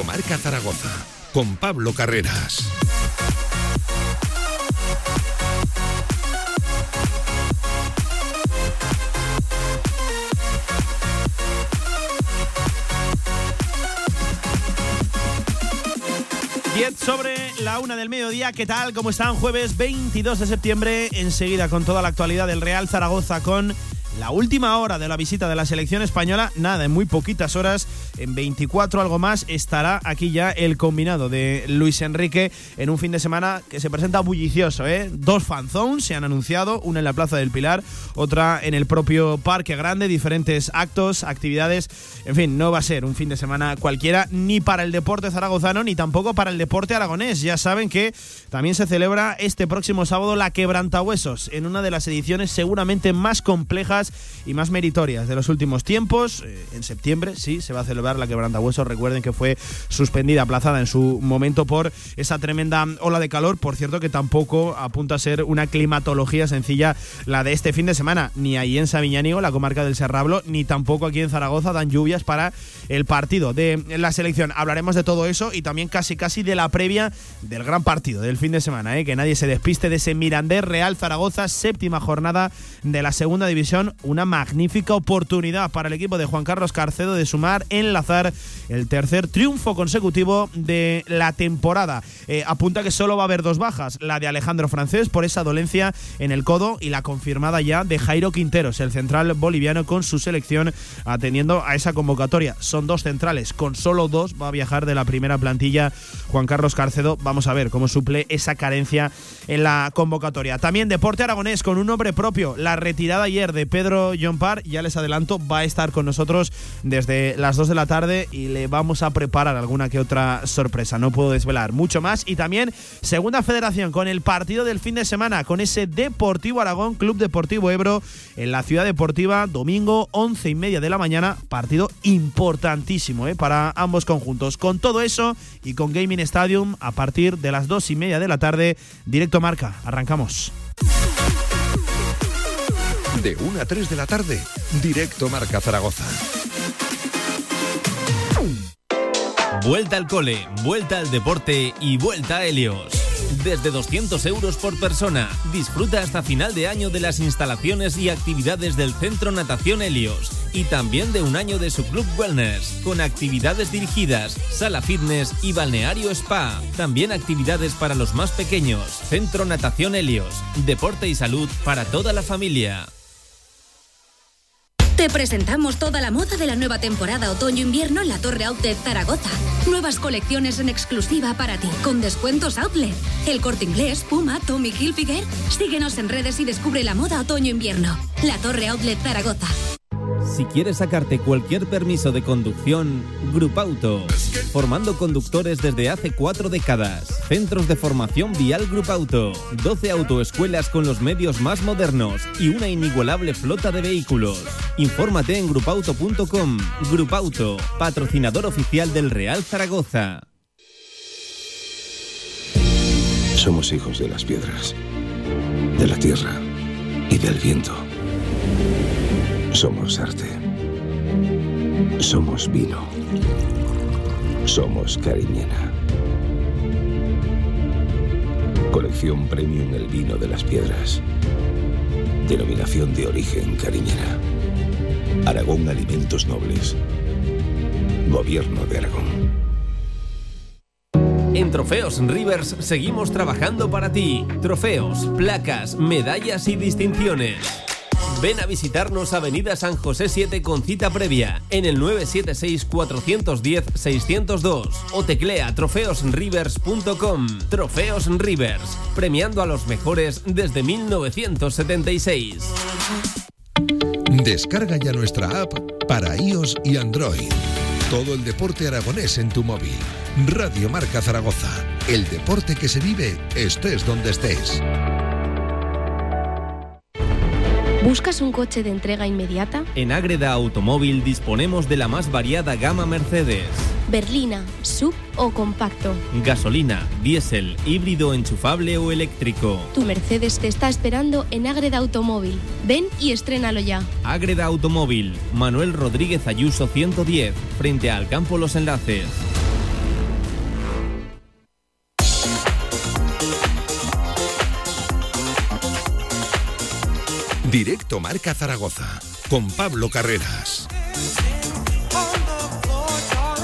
Directo Marca Zaragoza con Pablo Carreras. sobre la una del mediodía. ¿Qué tal? ¿Cómo están? Jueves 22 de septiembre. Enseguida con toda la actualidad del Real Zaragoza con la última hora de la visita de la selección española, nada, en muy poquitas horas, en 24 algo más, estará aquí ya el combinado de Luis Enrique en un fin de semana que se presenta bullicioso. ¿eh? Dos fanzones se han anunciado, una en la Plaza del Pilar, otra en el propio Parque Grande, diferentes actos, actividades. En fin, no va a ser un fin de semana cualquiera, ni para el deporte zaragozano, ni tampoco para el deporte aragonés. Ya saben que también se celebra este próximo sábado la Quebrantahuesos, en una de las ediciones seguramente más complejas y más meritorias de los últimos tiempos. Eh, en septiembre, sí, se va a celebrar la quebranta hueso. Recuerden que fue suspendida, aplazada en su momento por esa tremenda ola de calor. Por cierto, que tampoco apunta a ser una climatología sencilla la de este fin de semana. Ni ahí en Sabiñánigo, la comarca del Serrablo, ni tampoco aquí en Zaragoza dan lluvias para el partido de la selección. Hablaremos de todo eso y también casi casi de la previa del gran partido del fin de semana. ¿eh? Que nadie se despiste de ese Mirandés Real Zaragoza, séptima jornada de la segunda división una magnífica oportunidad para el equipo de Juan Carlos Carcedo de sumar, enlazar el tercer triunfo consecutivo de la temporada. Eh, apunta que solo va a haber dos bajas, la de Alejandro Francés por esa dolencia en el codo y la confirmada ya de Jairo Quinteros, el central boliviano con su selección atendiendo a esa convocatoria. Son dos centrales, con solo dos va a viajar de la primera plantilla Juan Carlos Carcedo. Vamos a ver cómo suple esa carencia en la convocatoria. También Deporte Aragonés con un nombre propio, la retirada ayer de Pedro Pedro John Parr, ya les adelanto, va a estar con nosotros desde las 2 de la tarde y le vamos a preparar alguna que otra sorpresa. No puedo desvelar mucho más. Y también segunda federación con el partido del fin de semana, con ese Deportivo Aragón, Club Deportivo Ebro, en la Ciudad Deportiva, domingo 11 y media de la mañana. Partido importantísimo ¿eh? para ambos conjuntos. Con todo eso y con Gaming Stadium a partir de las 2 y media de la tarde, directo marca. Arrancamos. De 1 a 3 de la tarde, directo Marca Zaragoza. Vuelta al cole, vuelta al deporte y vuelta a Helios. Desde 200 euros por persona, disfruta hasta final de año de las instalaciones y actividades del Centro Natación Helios y también de un año de su Club Wellness, con actividades dirigidas, sala fitness y balneario spa. También actividades para los más pequeños. Centro Natación Helios, deporte y salud para toda la familia. Te presentamos toda la moda de la nueva temporada otoño-invierno en la Torre Outlet Zaragoza. Nuevas colecciones en exclusiva para ti, con descuentos Outlet. El Corte Inglés, Puma, Tommy Hilfiger. Síguenos en redes y descubre la moda otoño-invierno. La Torre Outlet Zaragoza. Si quieres sacarte cualquier permiso de conducción, Grupauto. Formando conductores desde hace cuatro décadas. Centros de formación vial Grupauto. 12 autoescuelas con los medios más modernos y una inigualable flota de vehículos. Infórmate en grupauto.com. Grupauto, patrocinador oficial del Real Zaragoza. Somos hijos de las piedras, de la tierra y del viento. Somos arte. Somos vino. Somos Cariñena. Colección Premium El Vino de las Piedras. Denominación de origen Cariñena. Aragón Alimentos Nobles. Gobierno de Aragón. En Trofeos Rivers seguimos trabajando para ti. Trofeos, placas, medallas y distinciones. Ven a visitarnos Avenida San José 7 con cita previa en el 976-410-602 o teclea trofeosrivers.com. Trofeos Rivers, premiando a los mejores desde 1976. Descarga ya nuestra app para iOS y Android. Todo el deporte aragonés en tu móvil. Radio Marca Zaragoza. El deporte que se vive estés donde estés. ¿Buscas un coche de entrega inmediata? En Ágreda Automóvil disponemos de la más variada gama Mercedes. Berlina, sub o compacto. Gasolina, diésel, híbrido enchufable o eléctrico. Tu Mercedes te está esperando en Ágreda Automóvil. Ven y estrénalo ya. Ágreda Automóvil, Manuel Rodríguez Ayuso 110, frente al Campo Los Enlaces. Directo Marca Zaragoza, con Pablo Carreras.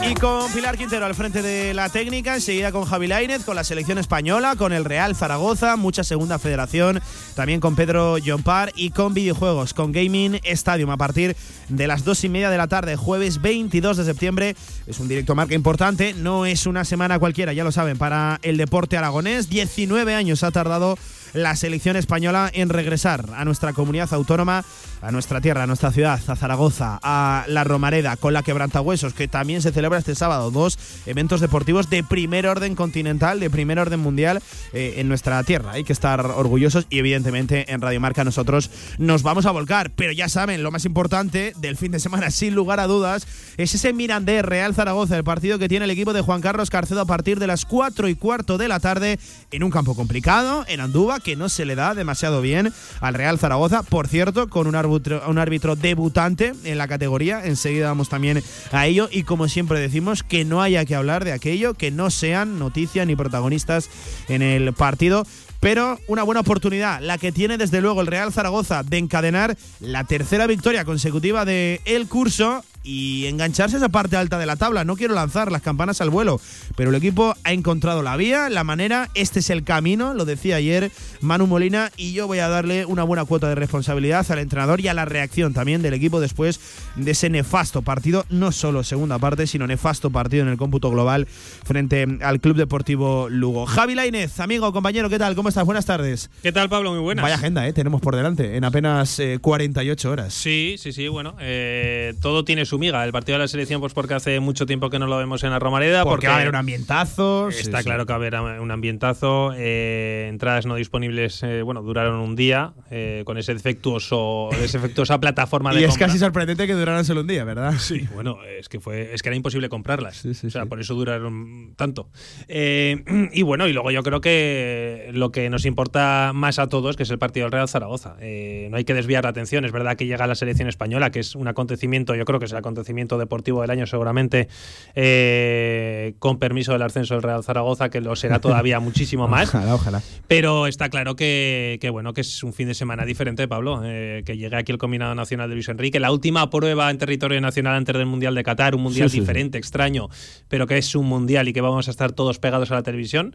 Y con Pilar Quintero al frente de la técnica, enseguida con Javi Lainez, con la selección española, con el Real Zaragoza, mucha segunda federación, también con Pedro Jompar y con videojuegos, con Gaming Stadium a partir de las dos y media de la tarde, jueves 22 de septiembre. Es un directo marca importante, no es una semana cualquiera, ya lo saben, para el deporte aragonés. 19 años ha tardado la selección española en regresar a nuestra comunidad autónoma, a nuestra tierra, a nuestra ciudad, a Zaragoza, a la Romareda, con la Quebrantahuesos, que también se celebra este sábado. Dos eventos deportivos de primer orden continental, de primer orden mundial eh, en nuestra tierra. Hay que estar orgullosos y evidentemente en Radio Marca nosotros nos vamos a volcar. Pero ya saben, lo más importante del fin de semana, sin lugar a dudas, es ese Mirandés Real Zaragoza, el partido que tiene el equipo de Juan Carlos Carcedo a partir de las 4 y cuarto de la tarde en un campo complicado, en Andúba, que no se le da demasiado bien al Real Zaragoza. Por cierto, con un árbitro, un árbitro debutante en la categoría. Enseguida vamos también a ello. Y como siempre decimos, que no haya que hablar de aquello, que no sean noticias ni protagonistas en el partido pero una buena oportunidad, la que tiene desde luego el Real Zaragoza de encadenar la tercera victoria consecutiva de el curso y engancharse a esa parte alta de la tabla. No quiero lanzar las campanas al vuelo, pero el equipo ha encontrado la vía, la manera, este es el camino, lo decía ayer Manu Molina, y yo voy a darle una buena cuota de responsabilidad al entrenador y a la reacción también del equipo después de ese nefasto partido, no solo segunda parte, sino nefasto partido en el cómputo global frente al Club Deportivo Lugo. Javi Lainez, amigo, compañero, ¿qué tal? ¿Cómo estás? Buenas tardes. ¿Qué tal, Pablo? Muy buenas. Vaya agenda, ¿eh? Tenemos por delante en apenas 48 horas. Sí, sí, sí, bueno, eh, todo tiene su El partido de la selección, pues porque hace mucho tiempo que no lo vemos en la Romareda. Porque, va a haber un ambientazo. Está claro que va a haber un ambientazo. Eh, entradas no disponibles, eh, bueno, duraron un día eh, con ese defectuoso, esa defectuosa plataforma de Y es casi sorprendente que duraran solo un día, ¿verdad? Sí, bueno, es que fue, es que era imposible comprarlas. o sea, por eso duraron tanto. y bueno, y luego yo creo que lo que nos importa más a todos, que es el partido del Real Zaragoza. no hay que desviar la atención. Es verdad que llega la selección española, que es un acontecimiento, yo creo que es el acontecimiento deportivo del año seguramente eh, con permiso del ascenso del Real Zaragoza, que lo será todavía muchísimo más. Ojalá, ojalá. Pero está claro que, bueno, que es un fin de semana diferente, Pablo, eh, que llegue aquí el combinado nacional de Luis Enrique, la última prueba en territorio nacional antes del Mundial de Qatar, un mundial diferente, extraño, pero que es un mundial y que vamos a estar todos pegados a la televisión.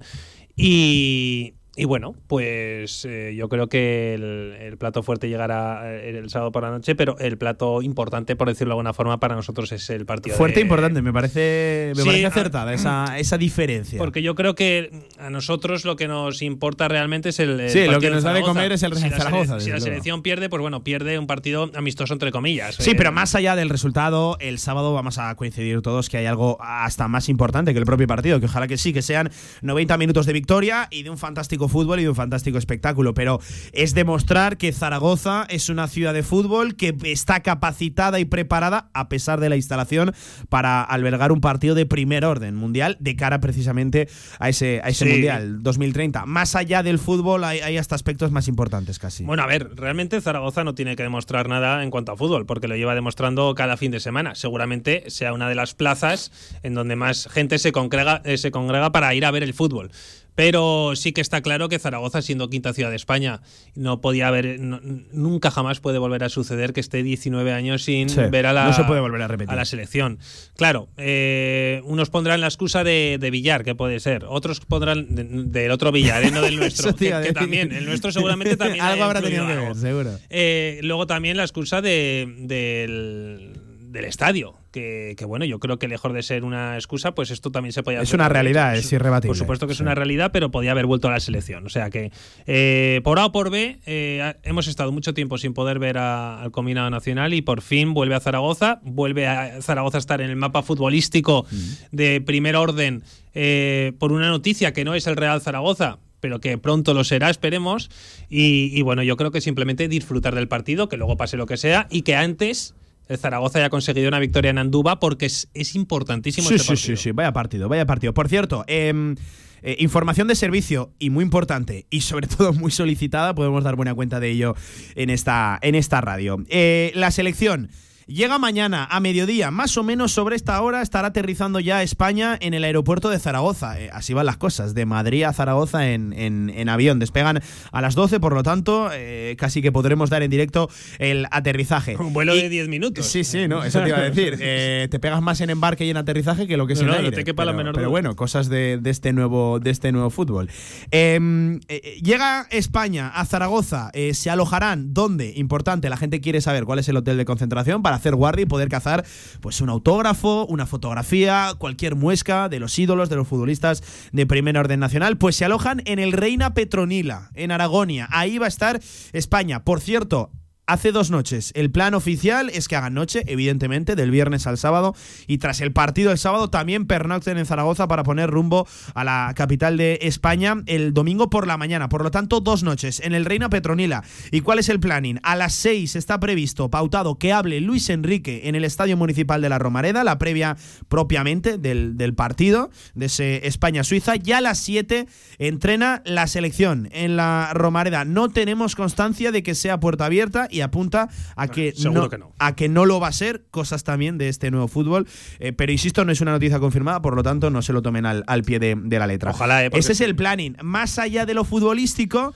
Y, y bueno, pues eh, yo creo que el, plato fuerte llegará eh, el sábado por la noche, pero el plato importante, por decirlo de alguna forma, para nosotros es el partido. Fuerte e importante, me parece, me parece acertada esa, esa diferencia. Porque yo creo que a nosotros lo que nos importa realmente es el. sí, lo que nos da de comer es el si Zaragoza. si la selección pierde, pues bueno, pierde un partido amistoso entre comillas. Sí, pero más allá del resultado, el sábado vamos a coincidir todos que hay algo hasta más importante que el propio partido, que ojalá que sí, que sean 90 minutos de victoria y de un fantástico fútbol y de un fantástico espectáculo, pero es demostrar que Zaragoza es una ciudad de fútbol que está capacitada y preparada, a pesar de la instalación, para albergar un partido de primer orden mundial de cara precisamente a ese, a ese mundial 2030. Más allá del fútbol hay, hay, hasta aspectos más importantes casi. Bueno, a ver, realmente Zaragoza no tiene que demostrar nada en cuanto a fútbol, porque lo lleva demostrando cada fin de semana. Seguramente sea una de las plazas en donde más gente se congrega, eh, se congrega para ir a ver el fútbol. Pero sí que está claro que Zaragoza, siendo quinta ciudad de España, no podía haber, nunca jamás puede volver a suceder que esté 19 años sin ver a la, no se puede volver a, repetir. a la selección. Claro, eh, unos pondrán la excusa de, de, Villar, que puede ser, otros pondrán del otro Villar, ¿eh? no del nuestro, que, también, el nuestro seguramente también. algo habrá tenido que ver, seguro. Eh, luego también la excusa de, del, del estadio que, bueno, yo creo que lejos de ser una excusa, pues esto también se podía Es una realidad, es irrebatible. Por supuesto que es una realidad, pero podía haber vuelto a la selección. O sea que, eh, por A o por B, eh, hemos estado mucho tiempo sin poder ver al combinado nacional y por fin vuelve a Zaragoza, vuelve a Zaragoza a estar en el mapa futbolístico mm. de primer orden eh, por una noticia que no es el Real Zaragoza, pero que pronto lo será, esperemos. Y, y, bueno, yo creo que simplemente disfrutar del partido, que luego pase lo que sea, y que antes el Zaragoza haya conseguido una victoria en Andúba porque es, importantísimo sí, este sí, Sí, sí, vaya partido, vaya partido. Por cierto, em, eh, información de servicio y muy importante y sobre todo muy solicitada, podemos dar buena cuenta de ello en esta, en esta radio. Eh, la selección Llega mañana a mediodía, más o menos sobre esta hora estará aterrizando ya España en el aeropuerto de Zaragoza. Eh, así van las cosas, de Madrid a Zaragoza en, en- en avión. Despegan a las 12, por lo tanto, eh, casi que podremos dar en directo el aterrizaje. Un vuelo Y- de 10 minutos. Sí, sí, no, eso te iba a decir. Eh, te pegas más en embarque y en aterrizaje que lo que es No, en no, no te quepa la pero, menor pero bueno, cosas de, de este nuevo, de este nuevo fútbol. Eh, llega España a Zaragoza. se alojarán. ¿Dónde? Importante, la gente quiere saber cuál es el hotel de concentración para hacer y poder cazar pues un autógrafo, una fotografía, cualquier muesca de los ídolos, de los futbolistas de primer orden nacional. Pues se alojan en el Reina Petronila, en Aragonia. Ahí va a estar España. Por cierto, Hace dos noches. El plan oficial es que hagan noche, evidentemente, del viernes al sábado. Y tras el partido del sábado, también pernocten en Zaragoza para poner rumbo a la capital de España el domingo por la mañana. Por lo tanto, dos noches en el Reina Petronila. ¿Y cuál es el planning? A las seis está previsto, pautado, que hable Luis Enrique en el Estadio Municipal de la Romareda, la previa propiamente del, del partido de ese España-Suiza. Ya a las siete entrena la selección en la Romareda. No tenemos constancia de que sea puerta abierta y apunta a que, no, que no. a que no lo va a ser, cosas también de este nuevo fútbol. Eh, pero insisto, no es una noticia confirmada, por lo tanto no se lo tomen al, al pie de, de la letra. Ojalá, eh, Ese es el planning. Más allá de lo futbolístico.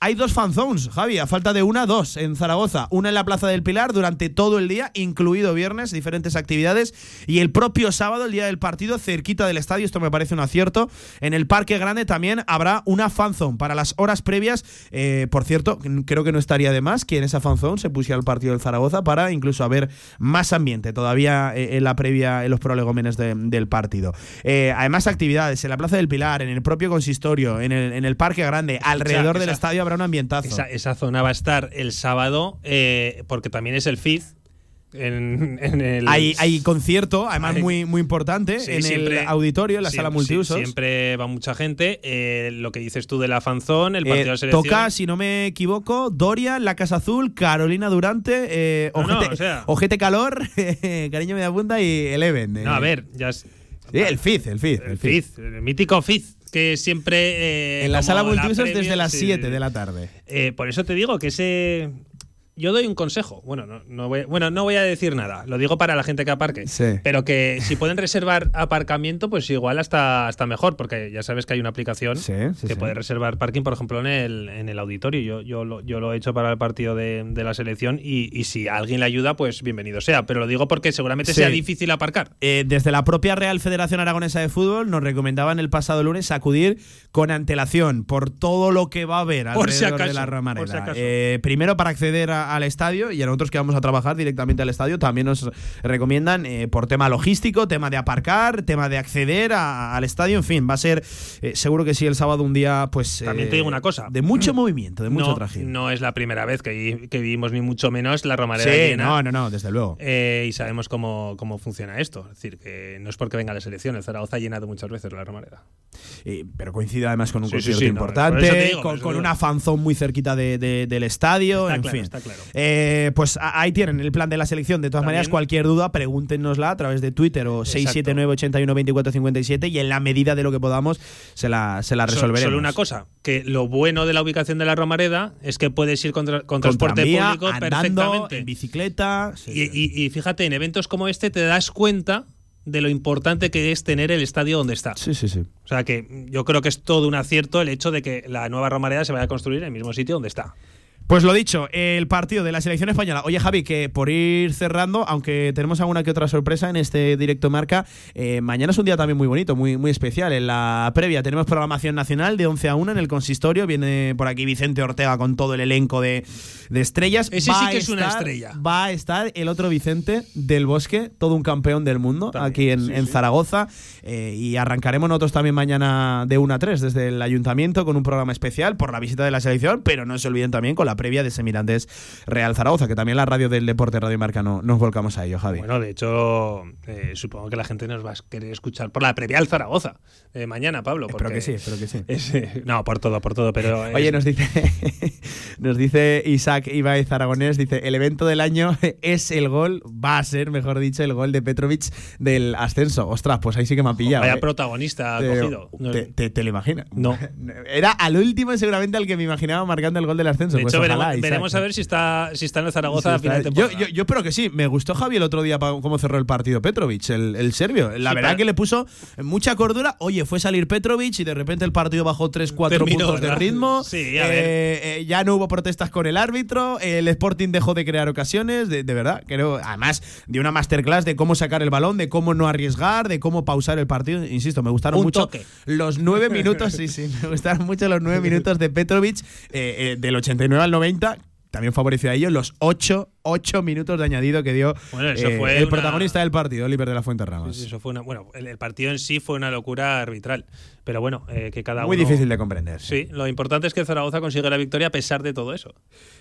Hay dos fanzones, Javi, a falta de una, dos en Zaragoza. Una en la Plaza del Pilar durante todo el día, incluido viernes, diferentes actividades. Y el propio sábado, el día del partido, cerquita del estadio, esto me parece un acierto. En el Parque Grande también habrá una fanzone para las horas previas. Eh, por cierto, creo que no estaría de más que en esa fanzone se pusiera el partido del Zaragoza para incluso haber más ambiente todavía eh, en la previa, en los prolegómenes de- del partido. Eh, además, actividades en la Plaza del Pilar, en el propio consistorio, en el, en el Parque Grande, alrededor del esa- estadio habrá un ambientazo. Esa, esa zona va a estar el sábado, eh, porque también es el FIZ. En, en el, Hay, hay concierto, además Hay- muy, muy importante, Sí, en siempre- el auditorio, en la siempre- sala multiusos. sí, siempre va mucha gente. Eh, lo que dices tú de la fanzón, el partido Eh, de selección. toca, si no me equivoco, Dorian, La Casa Azul, Carolina Durante, eh, No, no, Ojete, o sea- Ojete Calor, Cariño Media Punta y Eleven. eh. No, a ver, ya es- Sí, el FIZ, el FIZ. el el FIZ. FIZ, el mítico FIZ, que siempre. eh, En la sala multiusos desde las sí, 7 de la tarde. Eh, por eso te digo que ese. Yo doy un consejo. Bueno, no, no voy, bueno, no voy a decir nada. Lo digo para la gente que aparque. Sí. Pero que si pueden reservar aparcamiento, pues igual hasta, hasta mejor, porque ya sabes que hay una aplicación Sí, sí, que puede reservar parking, por ejemplo, en el, en el auditorio. Yo, yo, lo, yo lo he hecho para el partido de, de la selección y, y si alguien le ayuda, pues bienvenido sea. Pero lo digo porque seguramente sea difícil aparcar. Eh, desde la propia Real Federación Aragonesa de Fútbol nos recomendaban el pasado lunes acudir con antelación por todo lo que va a haber Por si alrededor de acaso, la por Romareda. si acaso. Eh, primero para acceder a- al estadio y a nosotros que vamos a trabajar directamente al estadio también nos recomiendan eh, por tema logístico, tema de aparcar, tema de acceder a- al estadio, en fin, va a ser eh, seguro que sí el sábado un día pues También te eh, digo una cosa. de mucho movimiento, de mucho no, trajín. no es la primera vez que, que vivimos, ni mucho menos, la Romareda sí, llena. no, no, no, desde luego. Eh, y sabemos cómo, cómo funciona esto. Es decir, que no es porque venga la selección. El Zaragoza ha llenado muchas veces la Romareda. Eh, pero coincide además con un Sí, concierto importante, digo, con, una fanzone muy cerquita de- de- del estadio, Está en claro, fin. está claro. Eh, pues ahí tienen el plan de la selección. De todas También- maneras, cualquier duda, pregúntenosla a través de Twitter o 679 81 24 57 y en la medida de lo que podamos se la, se la So- resolveremos. Solo una cosa, que lo bueno de la ubicación de la Romareda es que puedes ir con, tra- con Con transporte público andando, perfectamente. en bicicleta. sí, Y, sí. y- y fíjate, en eventos como este te das cuenta de lo importante que es tener el estadio donde está. sí, sí, sí. O sea que yo creo que es todo un acierto el hecho de que la nueva Romareda se vaya a construir en el mismo sitio donde está. Pues lo dicho, el partido de la selección española. Oye, Javi, que por ir cerrando, aunque tenemos alguna que otra sorpresa en este directo marca, eh, mañana es un día también muy bonito, muy, muy especial. En la previa tenemos programación nacional de 11 a 1 en el consistorio. Viene por aquí Vicente Ortega con todo el elenco de, de estrellas. Ese sí a que es una estrella. Va a estar el otro Vicente del Bosque, todo un campeón del mundo, También, aquí en, sí, en sí. Zaragoza. Eh, y arrancaremos nosotros también mañana de 1 a 3 desde el ayuntamiento con un programa especial por la visita de la selección, pero no se olviden también con la previa de Semirandes Real Zaragoza, que también la radio del deporte Radio Marca no, nos volcamos a ello, Javi. Bueno, de hecho, eh, supongo que la gente nos va a querer escuchar por la previa al Zaragoza eh, mañana, Pablo. espero porque que sí, espero que sí. es, eh, no, por todo, por todo, pero. Oye, nos dice, nos dice Isaac Ibáez Aragonés, dice, el evento del año es el gol, va a ser, mejor dicho, el gol de Petrovic del ascenso. Ostras, pues ahí sí que me ha pillado. Vaya protagonista Te- cogido. Te, te- te lo imaginas? No. Era al último seguramente al que me imaginaba marcando el gol del ascenso. de Pues hecho, ojalá veremos, a ver si está, si está en el Zaragoza Sí, a final yo, temporada. yo, yo espero que sí. Me gustó Javi el otro día cómo cerró el partido Petrovic, el, el serbio. La Sí, verdad que le puso mucha cordura. Oye, fue salir Petrovic y de repente el partido bajó 3-4 Terminó, puntos de ritmo. Sí, a ver. Eh, eh, ya no hubo protestas con el árbitro. El Sporting dejó de crear ocasiones. De, de verdad, creo. Además, de una masterclass de cómo sacar el balón, de cómo no arriesgar, de cómo pausar el partido. Insisto, me gustaron Un mucho toque. los nueve minutos. sí, sí, me gustaron mucho los nueve minutos de Petrovic eh, eh, del 89 al 90. También favoreció a ellos los ocho, ocho minutos de añadido que dio Bueno, eso eh, fue el una- protagonista del partido, Oliver de la Fuente Ramos. Sí, sí, eso fue una, bueno, el, el partido en sí fue una locura arbitral. Pero bueno, eh, que cada Muy uno. difícil de comprender. Sí, lo importante es que Zaragoza consigue la victoria a pesar de todo eso.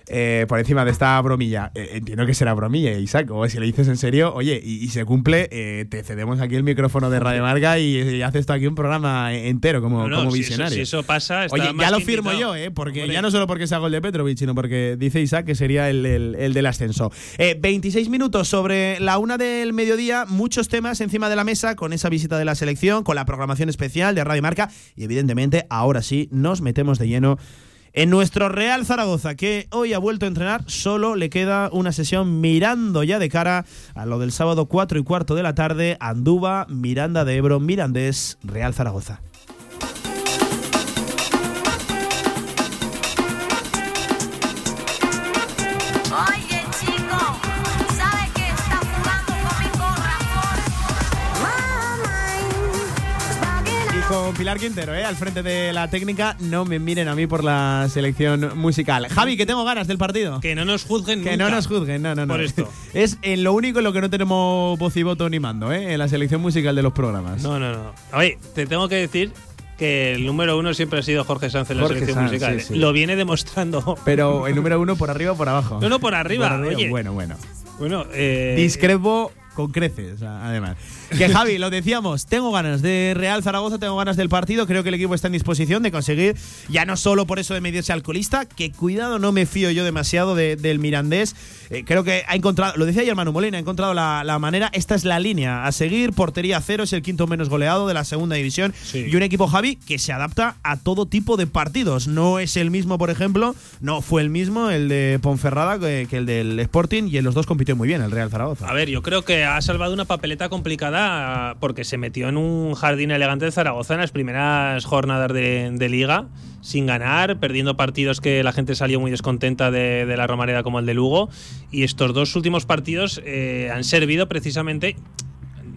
Eh, por encima de esta bromilla, eh, entiendo que será bromilla, Isaac, o si le dices en serio, oye, y, y se cumple, te cedemos aquí el micrófono de Radio Marca y, y haces tú aquí un programa entero como, No, no, como si eso- visionario. si eso pasa, está Oye, más ya lo firmo invitado. yo, ¿eh? Porque Hombre. ya no solo porque sea gol de Petrovic, sino porque dice Isaac que sería el, el- el del ascenso. Eh, 26 minutos sobre la una del mediodía, muchos temas encima de la mesa con esa visita de la selección, con la programación especial de Radio Marca y evidentemente ahora sí nos metemos de lleno en nuestro Real Zaragoza, que hoy ha vuelto a entrenar, solo le queda una sesión mirando ya de cara a lo del sábado 4 y cuarto de la tarde, Andúba, Miranda de Ebro, Mirandés, Real Zaragoza. Pilar Quintero, ¿eh? al frente de la técnica, no me miren a mí por la selección musical. Javi, que tengo ganas del partido. Que no nos juzguen Que nunca no nos juzguen, no, no, no. Por esto. Es en lo único en lo que no tenemos voz y voto ni mando, ¿eh? En la selección musical de los programas. No, no, no. Oye, te tengo que decir que el número uno siempre ha sido Jorge Sanz en la Jorge selección Sanz, musical. sí, sí. Lo viene demostrando. Pero el número uno por arriba o por abajo. No, no, por arriba, Por oye. Bueno, bueno. Bueno, eh, Discrepo con creces, además. Que Javi, lo decíamos, tengo ganas de Real Zaragoza, tengo ganas del partido, creo que el equipo está en disposición de conseguir, ya no solo por eso de medirse alcoholista, que cuidado, no me fío yo demasiado de- del Mirandés, Eh, creo que ha encontrado, lo decía ayer Manu Molina, ha encontrado la, la manera, esta es la línea a seguir, portería cero, es el quinto menos goleado de la segunda división, Sí. y un equipo Javi que se adapta a todo tipo de partidos, no es el mismo, por ejemplo, no fue el mismo el de Ponferrada que, que el del Sporting, y en los dos compitió muy bien el Real Zaragoza. A ver, yo creo que ha salvado una papeleta complicada porque se metió en un jardín elegante de Zaragoza en las primeras jornadas de, de liga, sin ganar, perdiendo partidos que la gente salió muy descontenta de, de la Romareda como el de Lugo. Y estos dos últimos partidos eh, han servido precisamente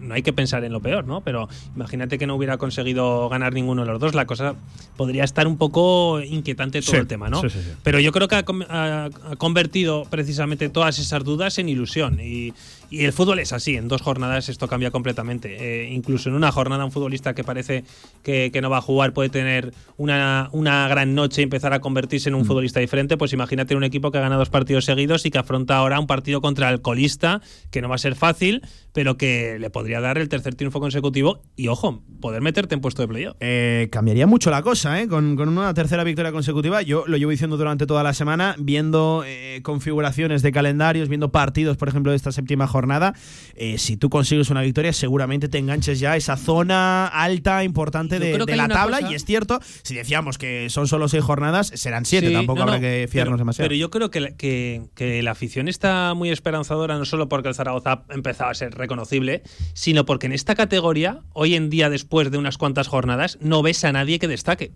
no hay que pensar en lo peor, ¿no? Pero imagínate que no hubiera conseguido ganar ninguno de los dos, la cosa podría estar un poco inquietante todo Sí, el tema, ¿no? sí, sí, sí. Pero yo creo que ha- ha convertido precisamente todas esas dudas en ilusión. Y, y el fútbol es así, en dos jornadas esto cambia completamente. Eh, incluso en una jornada un futbolista que parece que, que no va a jugar puede tener una, una gran noche y empezar a convertirse Mm. en un futbolista diferente. Pues imagínate un equipo que ha ganado dos partidos seguidos y que afronta ahora un partido contra el colista, que no va a ser fácil, pero que le podría dar el tercer triunfo consecutivo y, ojo, poder meterte en puesto de playoff. Eh, cambiaría mucho la cosa, ¿eh? Con, con una tercera victoria consecutiva. Yo lo llevo diciendo durante toda la semana, viendo eh, configuraciones de calendarios, viendo partidos, por ejemplo, de esta séptima jornada. Eh, si tú consigues una victoria, seguramente te enganches ya a esa zona alta, importante de, la tabla. cosa- Y es cierto, si decíamos que son solo seis jornadas, serán siete. Sí, Tampoco no, habrá no, que fiarnos pero, demasiado. Pero yo creo que la, que, que la afición está muy esperanzadora, no solo porque el Zaragoza ha empezado a ser reconocible, sino porque en esta categoría, hoy en día, después de unas cuantas jornadas, no ves a nadie que destaque.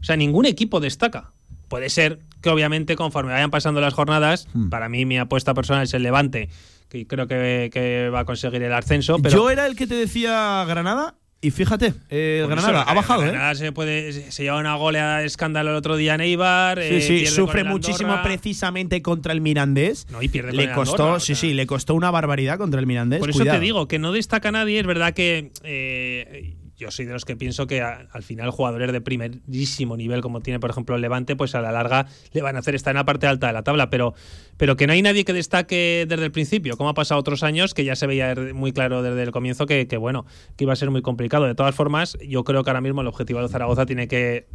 O sea, ningún equipo destaca. Puede ser que, obviamente, conforme vayan pasando las jornadas, Hmm. para mí mi apuesta personal es el Levante, que creo que, que va a conseguir el ascenso. Pero Yo era el que te decía Granada. Y fíjate, eh, Por Granada eso, ha bajado, ¿eh? Granada se, puede, se lleva una goleada de escándalo el otro día en Eibar. Sí, eh, sí, sufre el muchísimo precisamente contra el Mirandés. No, y pierde le el costó, Andorra, o sí, sea. sí, le costó una barbaridad contra el Mirandés. Por eso Cuidado. te digo que no destaca nadie. Es verdad que eh, yo soy de los que pienso que a- al final jugadores de primerísimo nivel, como tiene por ejemplo el Levante, pues a la larga le van a hacer estar en la parte alta de la tabla. Pero, pero que no hay nadie que destaque desde el principio, como ha pasado otros años, que ya se veía muy claro desde el comienzo que, que, bueno, que iba a ser muy complicado. De todas formas, yo creo que ahora mismo el objetivo de Zaragoza tiene que,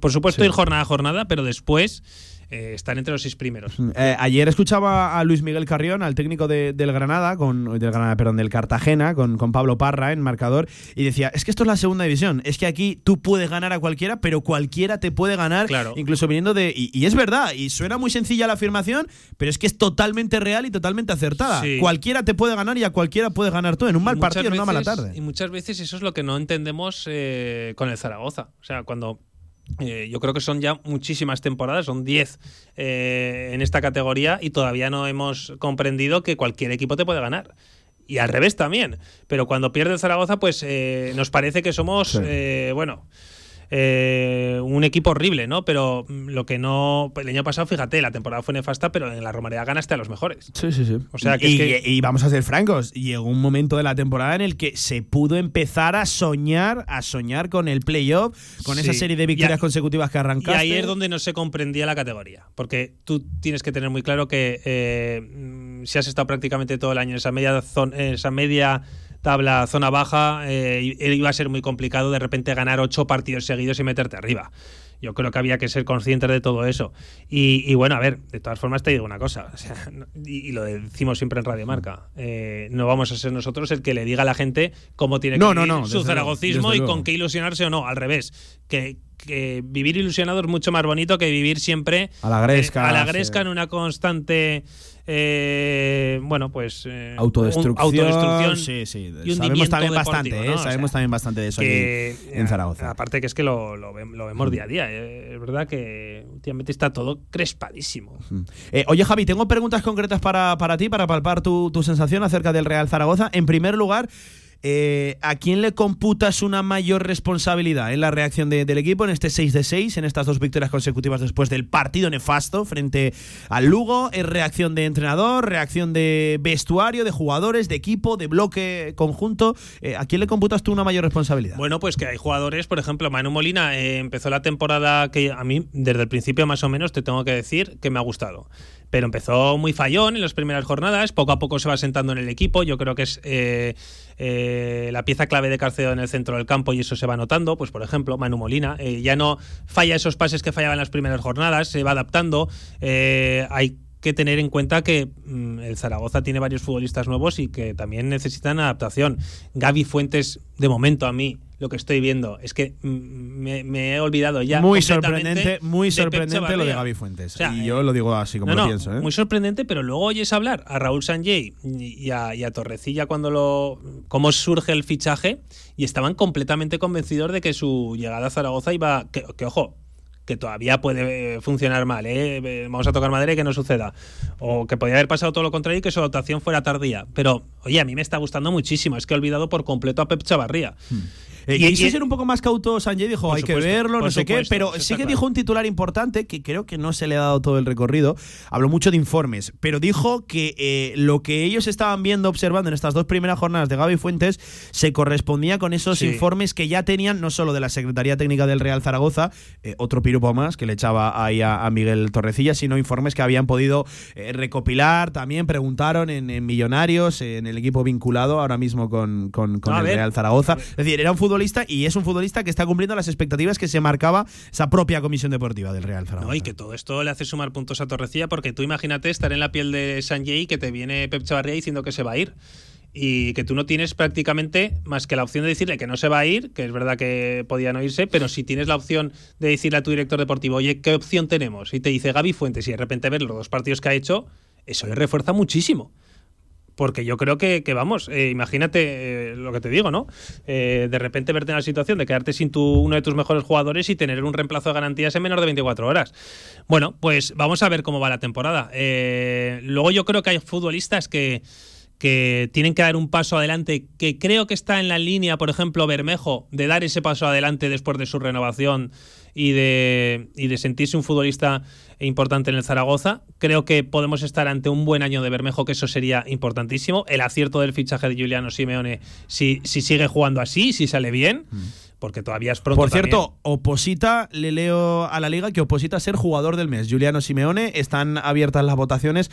por supuesto, Sí. ir jornada a jornada, pero después eh, estar entre los seis primeros. Eh, ayer escuchaba a Luis Miguel Carrión, al técnico de- del Granada, con, del Granada, perdón, del Cartagena, con, con Pablo Parra en marcador, y decía, es que esto es la segunda división, es que aquí tú puedes ganar a cualquiera, pero cualquiera te puede ganar, Claro. incluso viniendo de... Y, y es verdad, y suena muy sencilla la afirmación, pero es que es totalmente real y totalmente acertada. Sí. Cualquiera te puede ganar y a cualquiera puedes ganar tú, en un mal partido, en una mala tarde. Y muchas veces eso es lo que no entendemos eh, con el Zaragoza. O sea, cuando eh, yo creo que son ya muchísimas temporadas, son 10 eh, en esta categoría y todavía no hemos comprendido que cualquier equipo te puede ganar. Y al revés también. Pero cuando pierde el Zaragoza, pues eh, nos parece que somos, Sí. eh, bueno, eh, un equipo horrible, ¿no? Pero mm, lo que no. El año pasado, fíjate, la temporada fue nefasta, pero en la Romareda ganaste a los mejores. Sí, sí, sí. O sea, que y, es que- y vamos a ser francos, llegó un momento de la temporada en el que se pudo empezar a soñar, a soñar con el playoff, con esa serie de Y victorias a- consecutivas que Y arrancaste. ahí es donde no se comprendía la categoría. Porque tú tienes que tener muy claro que eh, mm, si has estado prácticamente todo el año en esa media, zon- en esa media tabla, zona baja, eh, iba a ser muy complicado de repente ganar ocho partidos seguidos y meterte arriba. Yo creo que había que ser conscientes de todo eso. Y, y bueno, a ver, de todas formas te digo una cosa, o sea, y, y lo decimos siempre en Radio Marca, eh, no vamos a ser nosotros el que le diga a la gente cómo tiene No, que no, vivir no, su zaragocismo luego, y con qué ilusionarse o no, al revés. Que, que vivir ilusionado es mucho más bonito que vivir siempre A la gresca, eh, a la sí. gresca en una constante eh, bueno pues eh, Autodestrucción. un- autodestrucción sí, sí. y Sabemos también bastante, ¿eh? ¿no? O Sabemos sea, también bastante de eso que, aquí en Zaragoza. aparte que es que lo, lo ve- lo vemos día a día eh, es verdad que últimamente está todo crespadísimo Eh, oye, Javi, tengo preguntas concretas para, para ti, para palpar tu, tu sensación acerca del Real Zaragoza. En primer lugar, eh, ¿a quién le computas una mayor responsabilidad en la reacción de- del equipo en este 6 de 6, en estas dos victorias consecutivas después del partido nefasto frente al Lugo? ¿Es reacción de entrenador, reacción de vestuario, de jugadores, de equipo, de bloque conjunto? Eh, ¿A quién le computas tú una mayor responsabilidad? Bueno, pues que hay jugadores, por ejemplo, Manu Molina eh, empezó la temporada que a mí, desde el principio más o menos, te tengo que decir que me ha gustado. Pero empezó muy fallón en las primeras jornadas, poco a poco se va sentando en el equipo. Yo creo que es eh, eh, la pieza clave de Carcedo en el centro del campo y eso se va notando. Pues, por ejemplo, Manu Molina eh, ya no falla esos pases que fallaba en las primeras jornadas, se va adaptando. Hay que tener en cuenta que mm, el Zaragoza tiene varios futbolistas nuevos y que también necesitan adaptación. Gaby Fuentes, de momento a mí, lo que estoy viendo es que mm, me, me he olvidado ya. muy sorprendente, muy de sorprendente lo de. Gaby Fuentes. O sea, y eh, yo lo digo así como no, lo no, pienso. ¿eh? Muy sorprendente, pero luego oyes hablar a Raúl Sanjay y a, y a Torrecilla cuando lo. cómo surge el fichaje y estaban completamente convencidos de que su llegada a Zaragoza iba. que, que, ojo. Que todavía puede eh, funcionar mal, ¿eh? Vamos a tocar madera y que no suceda. O que podría haber pasado todo lo contrario y que su adaptación fuera tardía. Pero, oye, a mí me está gustando muchísimo. Es que he olvidado por completo a Pep Chavarría. Eh, Y- quiso y- ser un poco más cauto Sanjay, dijo, hay que verlo, no sé qué, pero sí que claro. dijo un titular importante que creo que no se le ha dado todo el recorrido. Habló mucho de informes, pero dijo que eh, lo que ellos estaban viendo, observando en estas dos primeras jornadas de Gaby Fuentes, se correspondía con esos Sí. informes que ya tenían, no solo de la Secretaría Técnica del Real Zaragoza, eh, otro piropo más que le echaba ahí a, a Miguel Torrecilla, sino informes que habían podido eh, recopilar, también preguntaron en, en Millonarios, en el equipo vinculado ahora mismo con, con- el ver, Real Zaragoza. Es decir, era un futbolista y es un futbolista que está cumpliendo las expectativas que se marcaba esa propia comisión deportiva del Real Zaragoza. No, y que todo esto le hace sumar puntos a Torrecilla porque tú imagínate estar en la piel de Sanjay que te viene Pep Chavarría diciendo que se va a ir y que tú no tienes prácticamente más que la opción de decirle que no se va a ir, que es verdad que podía no irse, pero si tienes la opción de decirle a tu director deportivo, oye, ¿qué opción tenemos? Y te dice Gaby Fuentes y de repente ver los dos partidos que ha hecho, eso le refuerza muchísimo. Porque yo creo que, vamos, eh, imagínate eh, lo que te digo, ¿no? Eh, de repente verte en la situación de quedarte sin tu, uno de tus mejores jugadores y tener un reemplazo de garantías en menos de 24 horas. Bueno, pues vamos a ver cómo va la temporada. Luego yo creo que hay futbolistas que, que tienen que dar un paso adelante, que creo que está en la línea, por ejemplo, Bermejo, de dar ese paso adelante después de su renovación y de, y de sentirse un futbolista importante en el Zaragoza. Creo que podemos estar ante un buen año de Bermejo, que eso sería importantísimo. El acierto del fichaje de Juliano Simeone, si, si sigue jugando así, si sale bien, porque todavía es pronto. Por cierto, también. Oposita, le leo a la liga que Oposita a ser jugador del mes. Juliano Simeone, están abiertas las votaciones.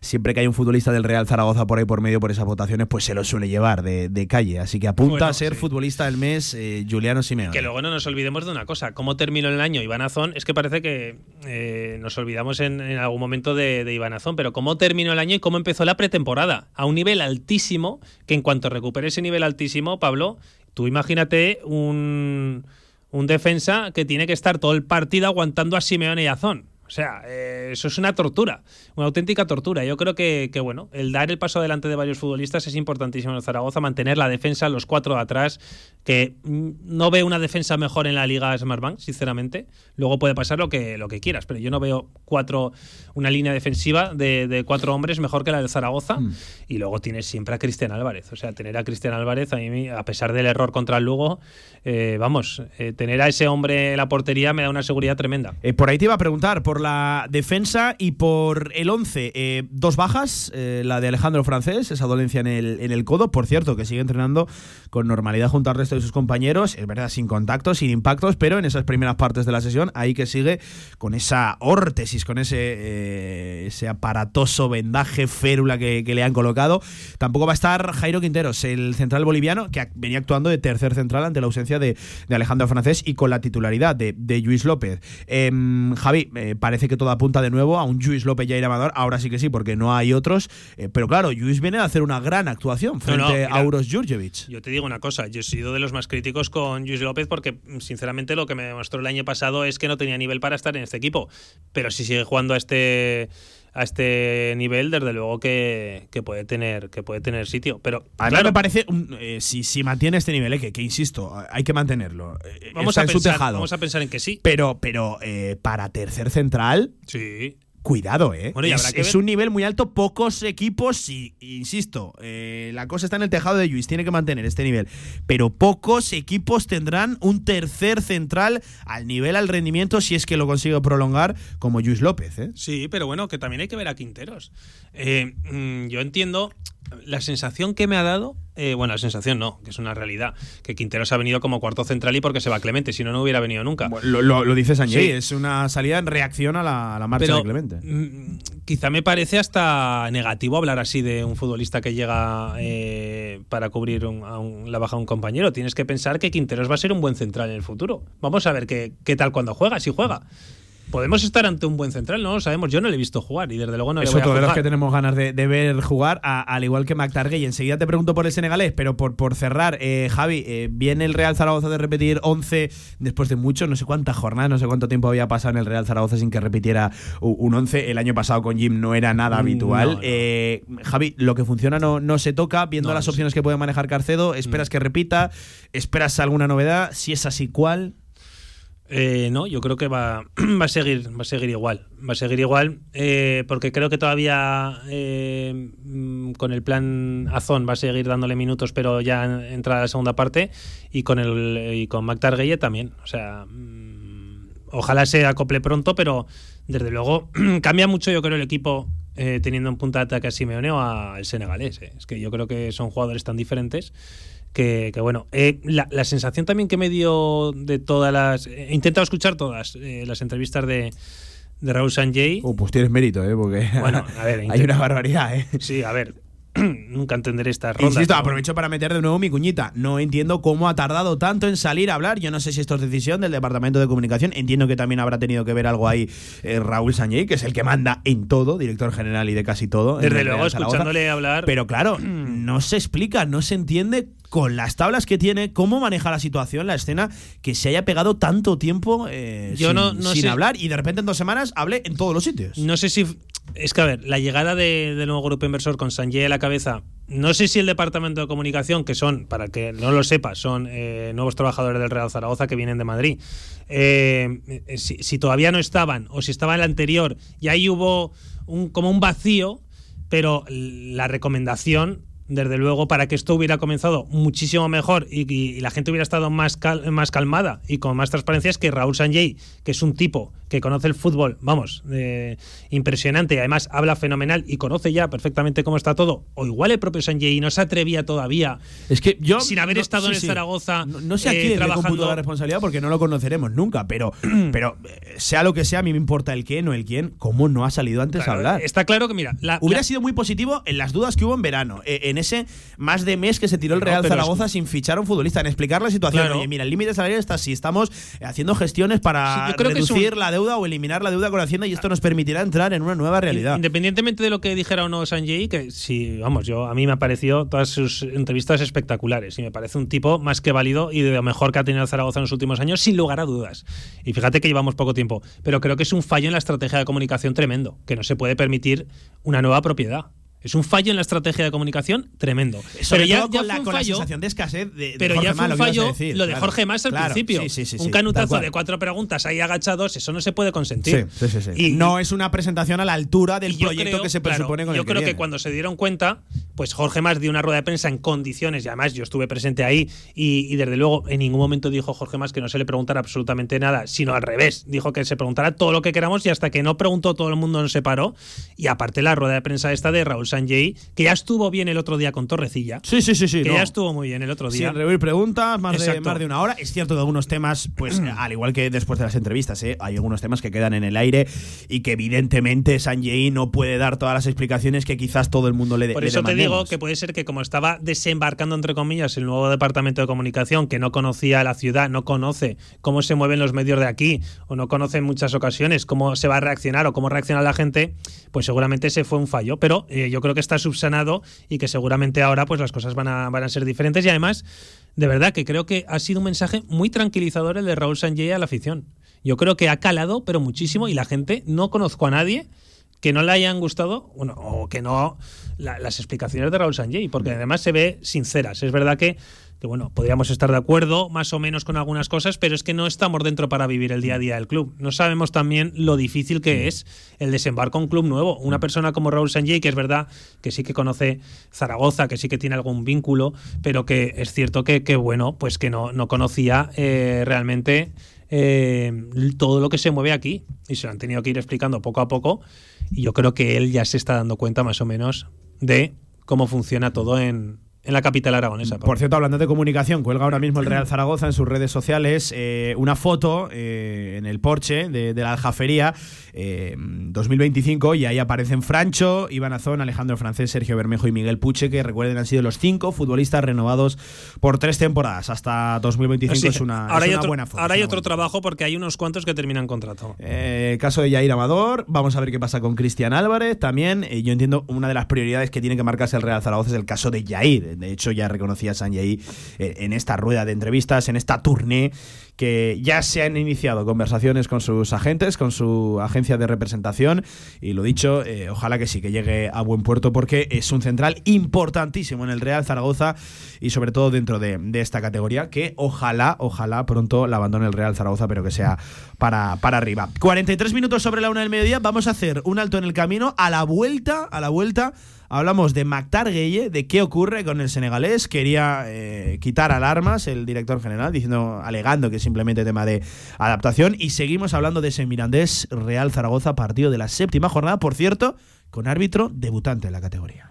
Siempre que hay un futbolista del Real Zaragoza por ahí por medio por esas votaciones, pues se lo suele llevar de, de calle. Así que apunta Bueno, a ser sí. futbolista del mes eh, Juliano Simeone. Que luego no nos olvidemos de una cosa. ¿Cómo terminó el año Iván Azón? Es que parece que eh, nos olvidamos en, en algún momento de, de Iván Azón, pero ¿cómo terminó el año y cómo empezó la pretemporada? A un nivel altísimo, que en cuanto recupere ese nivel altísimo, Pablo, tú imagínate un, un defensa que tiene que estar todo el partido aguantando a Simeone y Azón. O sea, eh, eso es una tortura, una auténtica tortura. Yo creo que, que, bueno, el dar el paso adelante de varios futbolistas es importantísimo en Zaragoza, mantener la defensa, los cuatro de atrás, que mm, no veo una defensa mejor en la Liga Smartbank, sinceramente. Luego puede pasar lo que, lo que quieras, pero yo no veo cuatro, una línea defensiva de, de cuatro hombres mejor que la del Zaragoza. Y luego tienes siempre a Cristian Álvarez. O sea, tener a Cristian Álvarez, a mí, a pesar del error contra el Lugo, eh, vamos, eh, tener a ese hombre en la portería me da una seguridad tremenda. Por ahí te iba a preguntar, por la defensa y por el 11. Eh, dos bajas, eh, la de Alejandro Francés, esa dolencia en el, en el codo, por cierto, que sigue entrenando con normalidad junto al resto de sus compañeros, es verdad, sin contactos, sin impactos, pero en esas primeras partes de la sesión, ahí que sigue con esa órtesis, con ese, eh, ese aparatoso vendaje, férula que, le han colocado. Tampoco va a estar Jairo Quinteros, el central boliviano, que venía actuando de tercer central ante la ausencia de, de Alejandro Francés y con la titularidad de, de Luis López. Em, Javi, eh, parece que todo apunta de nuevo a un Luis López ya ir amador, ahora sí que sí, porque no hay otros, eh, pero claro, Luis viene a hacer una gran actuación frente no, mira. a Uros Jurjevic. Yo te digo una cosa, yo he sido de los más críticos con Luis López porque, sinceramente, lo que me demostró el año pasado es que no tenía nivel para estar en este equipo. Pero si sigue jugando a este a este nivel, desde luego que, que puede tener que puede tener sitio. Pero A mí claro, me parece, un- eh, si, si mantiene este nivel, eh, que, que insisto, hay que mantenerlo. eh, vamos está a, en su pensar, tejado. vamos a pensar en que sí. Pero, pero eh, para tercer central, Sí. Cuidado, ¿eh? Bueno, y es, es un nivel muy alto, pocos equipos, y insisto, eh, la cosa está en el tejado de Luis, tiene que mantener este nivel. Pero pocos equipos tendrán un tercer central al nivel, al rendimiento, si es que lo consigue prolongar, como Luis López, ¿eh? Sí, pero bueno, que también hay que ver a Quinteros. Eh, mm, yo entiendo la sensación que me ha dado, eh, bueno, la sensación no, que es una realidad, que Quinteros ha venido como cuarto central y porque se va Clemente, si no, no hubiera venido nunca. Lo, lo, lo dice Sí. es una salida en reacción a la, a la marcha Pero de Clemente. mm, quizá me parece hasta negativo hablar así de un futbolista que llega eh, para cubrir un- a un- la baja de un compañero. Tienes que pensar que Quinteros va a ser un buen central en el futuro. Vamos a ver qué, qué tal cuando juega, si juega. Podemos estar ante un buen central, no lo sabemos. Yo no le he visto jugar y desde luego no es le a otro de los que tenemos ganas de, de ver jugar, a- al igual que McTargay. Enseguida te pregunto por el senegalés, pero por, por cerrar, eh, Javi, eh, viene el Real Zaragoza de repetir 11 después de mucho, no sé cuántas jornadas, no sé cuánto tiempo había pasado en el Real Zaragoza sin que repitiera un 11. El año pasado con Jim no era nada Mm, habitual. no, no. Eh, Javi, lo que funciona no, no se toca, viendo las opciones que puede manejar Carcedo, Mm. esperas que repita, esperas alguna novedad, si es así, ¿cuál? Eh, no, yo creo que va, a seguir, va a seguir igual, va a seguir igual, eh, porque creo que todavía eh, mm, con el plan Azón va a seguir dándole minutos, pero ya en- entrada la segunda parte y con el y con Mac Targuelle también, o sea, mm, ojalá se acople pronto, pero desde luego cambia mucho, yo creo el equipo eh, teniendo en punta de ataque a Simeone o al senegalés, eh. es que yo creo que son jugadores tan diferentes que, que bueno, eh, la, la sensación también que me dio de todas las... He intentado escuchar todas eh, las entrevistas de, de Raúl Sanjay. Oh, pues tienes mérito, ¿eh? porque Bueno, a ver, hay una barbaridad. ¿eh? Sí, a ver, nunca entenderé estas rondas. Insisto, ¿no? aprovecho para meter de nuevo mi cuñita. No entiendo cómo ha tardado tanto en salir a hablar. Yo no sé si esto es decisión del Departamento de Comunicación. Entiendo que también habrá tenido que ver algo ahí eh, Raúl Sañey, que es el que manda en todo, director general y de casi todo. Desde luego, escuchándole hablar... Pero claro, no se explica, no se entiende con las tablas que tiene, cómo maneja la situación, la escena, que se haya pegado tanto tiempo eh, Yo sin, no- no sin hablar y de repente en dos semanas hable en todos los sitios. No sé si. Es que, a ver, la llegada de- del nuevo grupo inversor con Sanjay a la cabeza. No sé si el departamento de comunicación, que son, para que no lo sepa, son eh, nuevos trabajadores del Real Zaragoza que vienen de Madrid. eh, si, todavía no estaban, o si estaba el anterior, y ahí hubo un, como un vacío, pero la recomendación. Desde luego, para que esto hubiera comenzado muchísimo mejor y, la gente hubiera estado más, más calmada y con más transparencia, es que Raúl Sanjay, que es un tipo que conoce el fútbol, vamos, eh, impresionante y además habla fenomenal y conoce ya perfectamente cómo está todo, o igual el propio Sanjay no se atrevía todavía, Es que yo. sin haber no- estado sí, en el sí. Zaragoza, No, no sé a eh, quién le trabajando. la responsabilidad porque no lo conoceremos nunca, pero, pero eh, sea lo que sea, a mí me importa el qué, no el quién. ¿Cómo no ha salido antes Claro, a hablar? Está claro que, mira, la- Hubiera la- sido muy positivo en las dudas que hubo en verano, eh, en ese más de mes que se tiró el Real Zaragoza es- sin fichar a un futbolista, en explicar la situación. Claro. Oye, mira, el límite salarial está así, estamos haciendo gestiones para Sí, yo creo que es reducir un- la deuda o eliminar la deuda con Hacienda y esto nos permitirá entrar en una nueva realidad. Independientemente de lo que dijera o no Sanjay, que sí, vamos, yo a mí me ha parecido todas sus entrevistas espectaculares y me parece un tipo más que válido y de lo mejor que ha tenido Zaragoza en los últimos años, sin lugar a dudas. Y fíjate que llevamos poco tiempo, pero creo que es un fallo en la estrategia de comunicación tremendo, que no se puede permitir una nueva propiedad. Es un fallo en la estrategia de comunicación tremendo. Sobre pero ya, todo ya con, la, sensación de escasez de, de Pero Jorge ya fue un lo fallo decir, lo de claro. Jorge Más al Claro, principio. sí, sí, sí, un canutazo de cuatro preguntas ahí agachados, eso no se puede consentir. Sí, sí, sí, sí. Y- no es una presentación a la altura del yo proyecto creo- que se claro, presupone con Yo el creo que, viene. cuando se dieron cuenta, pues Jorge Más dio una rueda de prensa en condiciones, y además yo estuve presente ahí, y, y desde luego en ningún momento dijo Jorge Más que no se le preguntara absolutamente nada, sino al revés. Dijo que se preguntara todo lo que queramos y hasta que no preguntó todo el mundo no se paró. Y aparte la rueda de prensa esta de Raúl Sanjay, que ya estuvo bien el otro día con Torrecilla. Sí, sí, sí, sí. que no. ya estuvo muy bien el otro día. Sin rehuir preguntas, más de, más de una hora. Es cierto que algunos temas, pues al igual que después de las entrevistas, ¿eh? hay algunos temas que quedan en el aire y que evidentemente Sanjay no puede dar todas las explicaciones que quizás todo el mundo le dé. Por eso te digo que puede ser que como estaba desembarcando entre comillas el nuevo departamento de comunicación que no conocía la ciudad, no conoce cómo se mueven los medios de aquí o no conoce en muchas ocasiones cómo se va a reaccionar o cómo reacciona la gente, pues seguramente ese fue un fallo. Pero eh, yo creo que está subsanado y que seguramente ahora pues las cosas van a, van a ser diferentes y además de verdad que creo que ha sido un mensaje muy tranquilizador el de Raúl Sanjay a la afición. Yo creo que ha calado, pero muchísimo, y la gente no conozco a nadie que no le hayan gustado bueno, o que no la- las explicaciones de Raúl Sanjay, porque además se ve sinceras. Es verdad que, que, bueno, podríamos estar de acuerdo más o menos con algunas cosas, pero es que no estamos dentro para vivir el día a día del club. No sabemos también lo difícil que es el desembarco a un club nuevo. Una persona como Raúl Sanjay, que es verdad que sí que conoce Zaragoza, que sí que tiene algún vínculo, pero que es cierto que, que bueno, pues que no, no conocía eh, realmente eh, todo lo que se mueve aquí y se lo han tenido que ir explicando poco a poco y yo creo que él ya se está dando cuenta más o menos de cómo funciona todo en, en la capital aragonesa. Por cierto, hablando de comunicación, cuelga ahora mismo el Real Zaragoza en sus redes sociales eh, una foto eh, en el Porsche de, de la Aljafería eh, 2025 y ahí aparecen Francho, Iván Azón, Alejandro Francés, Sergio Bermejo y Miguel Puche, que recuerden han sido los cinco futbolistas renovados por tres temporadas hasta 2025. Así es una, ahora es hay una otro, buena foto. ahora hay otro buena trabajo porque hay unos cuantos que terminan contrato. eh, caso de Jair Amador, vamos a ver qué pasa con Cristian Álvarez. También, yo entiendo, una de las prioridades que tiene que marcarse el Real Zaragoza es el caso de Jair. De hecho, ya reconocía Sanjay eh, en esta rueda de entrevistas, en esta tournée, que ya se han iniciado conversaciones con sus agentes, con su agencia de representación. Y lo dicho, eh, ojalá que sí, que llegue a buen puerto, porque es un central importantísimo en el Real Zaragoza y sobre todo dentro de, de esta categoría, que ojalá, ojalá pronto la abandone el Real Zaragoza, pero que sea para, para arriba. 43 minutos sobre la una del mediodía, vamos a hacer un alto en el camino. A la vuelta, a la vuelta, hablamos de Mactar Gueye, de qué ocurre con el senegalés. Quería eh, quitar alarmas el director general, diciendo, alegando que es simplemente tema de adaptación. Y seguimos hablando de ese Mirandés Real Zaragoza, partido de la séptima jornada, por cierto, con árbitro debutante en la categoría.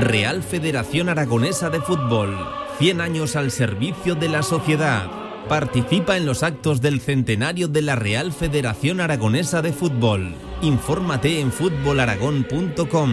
Real Federación Aragonesa de Fútbol. 100 años al servicio de la sociedad. Participa en los actos del centenario de la Real Federación Aragonesa de Fútbol. Infórmate en fútbolaragón.com.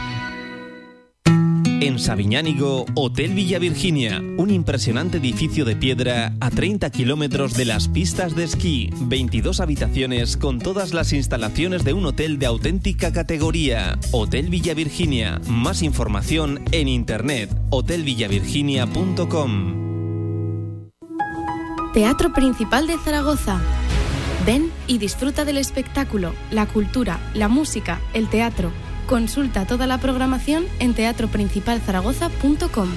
En Sabiñánigo, Hotel Villa Virginia, un impresionante edificio de piedra a 30 kilómetros de las pistas de esquí, 22 habitaciones con todas las instalaciones de un hotel de auténtica categoría. Hotel Villa Virginia, más información en internet, hotelvillavirginia.com. Teatro Principal de Zaragoza. Ven y disfruta del espectáculo, la cultura, la música, el teatro. Consulta toda la programación en teatroprincipalzaragoza.com.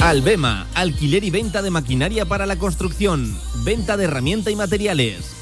Albema, alquiler y venta de maquinaria para la construcción, venta de herramienta y materiales,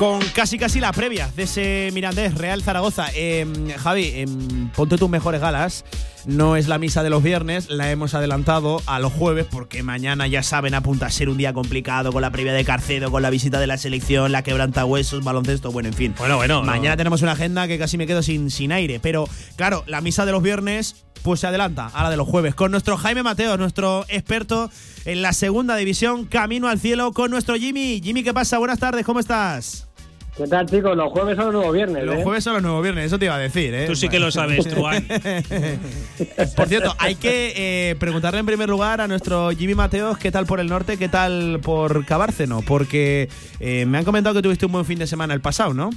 Con casi casi la previa de ese Mirandés Real Zaragoza. Eh, Javi, eh, ponte tus mejores galas. No es la misa de los viernes, la hemos adelantado a los jueves porque mañana ya saben apunta a ser un día complicado con la previa de Carcedo, con la visita de la selección, la quebranta huesos, baloncesto, bueno, en fin. Bueno, bueno. Mañana no. tenemos una agenda que casi me quedo sin, sin aire. Pero claro, la misa de los viernes pues se adelanta a la de los jueves con nuestro Jaime Mateo, nuestro experto en la segunda división, camino al cielo con nuestro Jimmy. Jimmy, ¿qué pasa? Buenas tardes, ¿cómo estás? ¿Qué tal, chicos? Los jueves son los nuevos viernes. Los ¿eh? jueves son los nuevos viernes, eso te iba a decir, ¿eh? Tú sí que lo sabes, Juan. Por cierto, hay que eh, preguntarle en primer lugar a nuestro Jimmy Mateos qué tal por el norte, qué tal por Cabárceno, porque eh, me han comentado que tuviste un buen fin de semana el pasado, ¿no?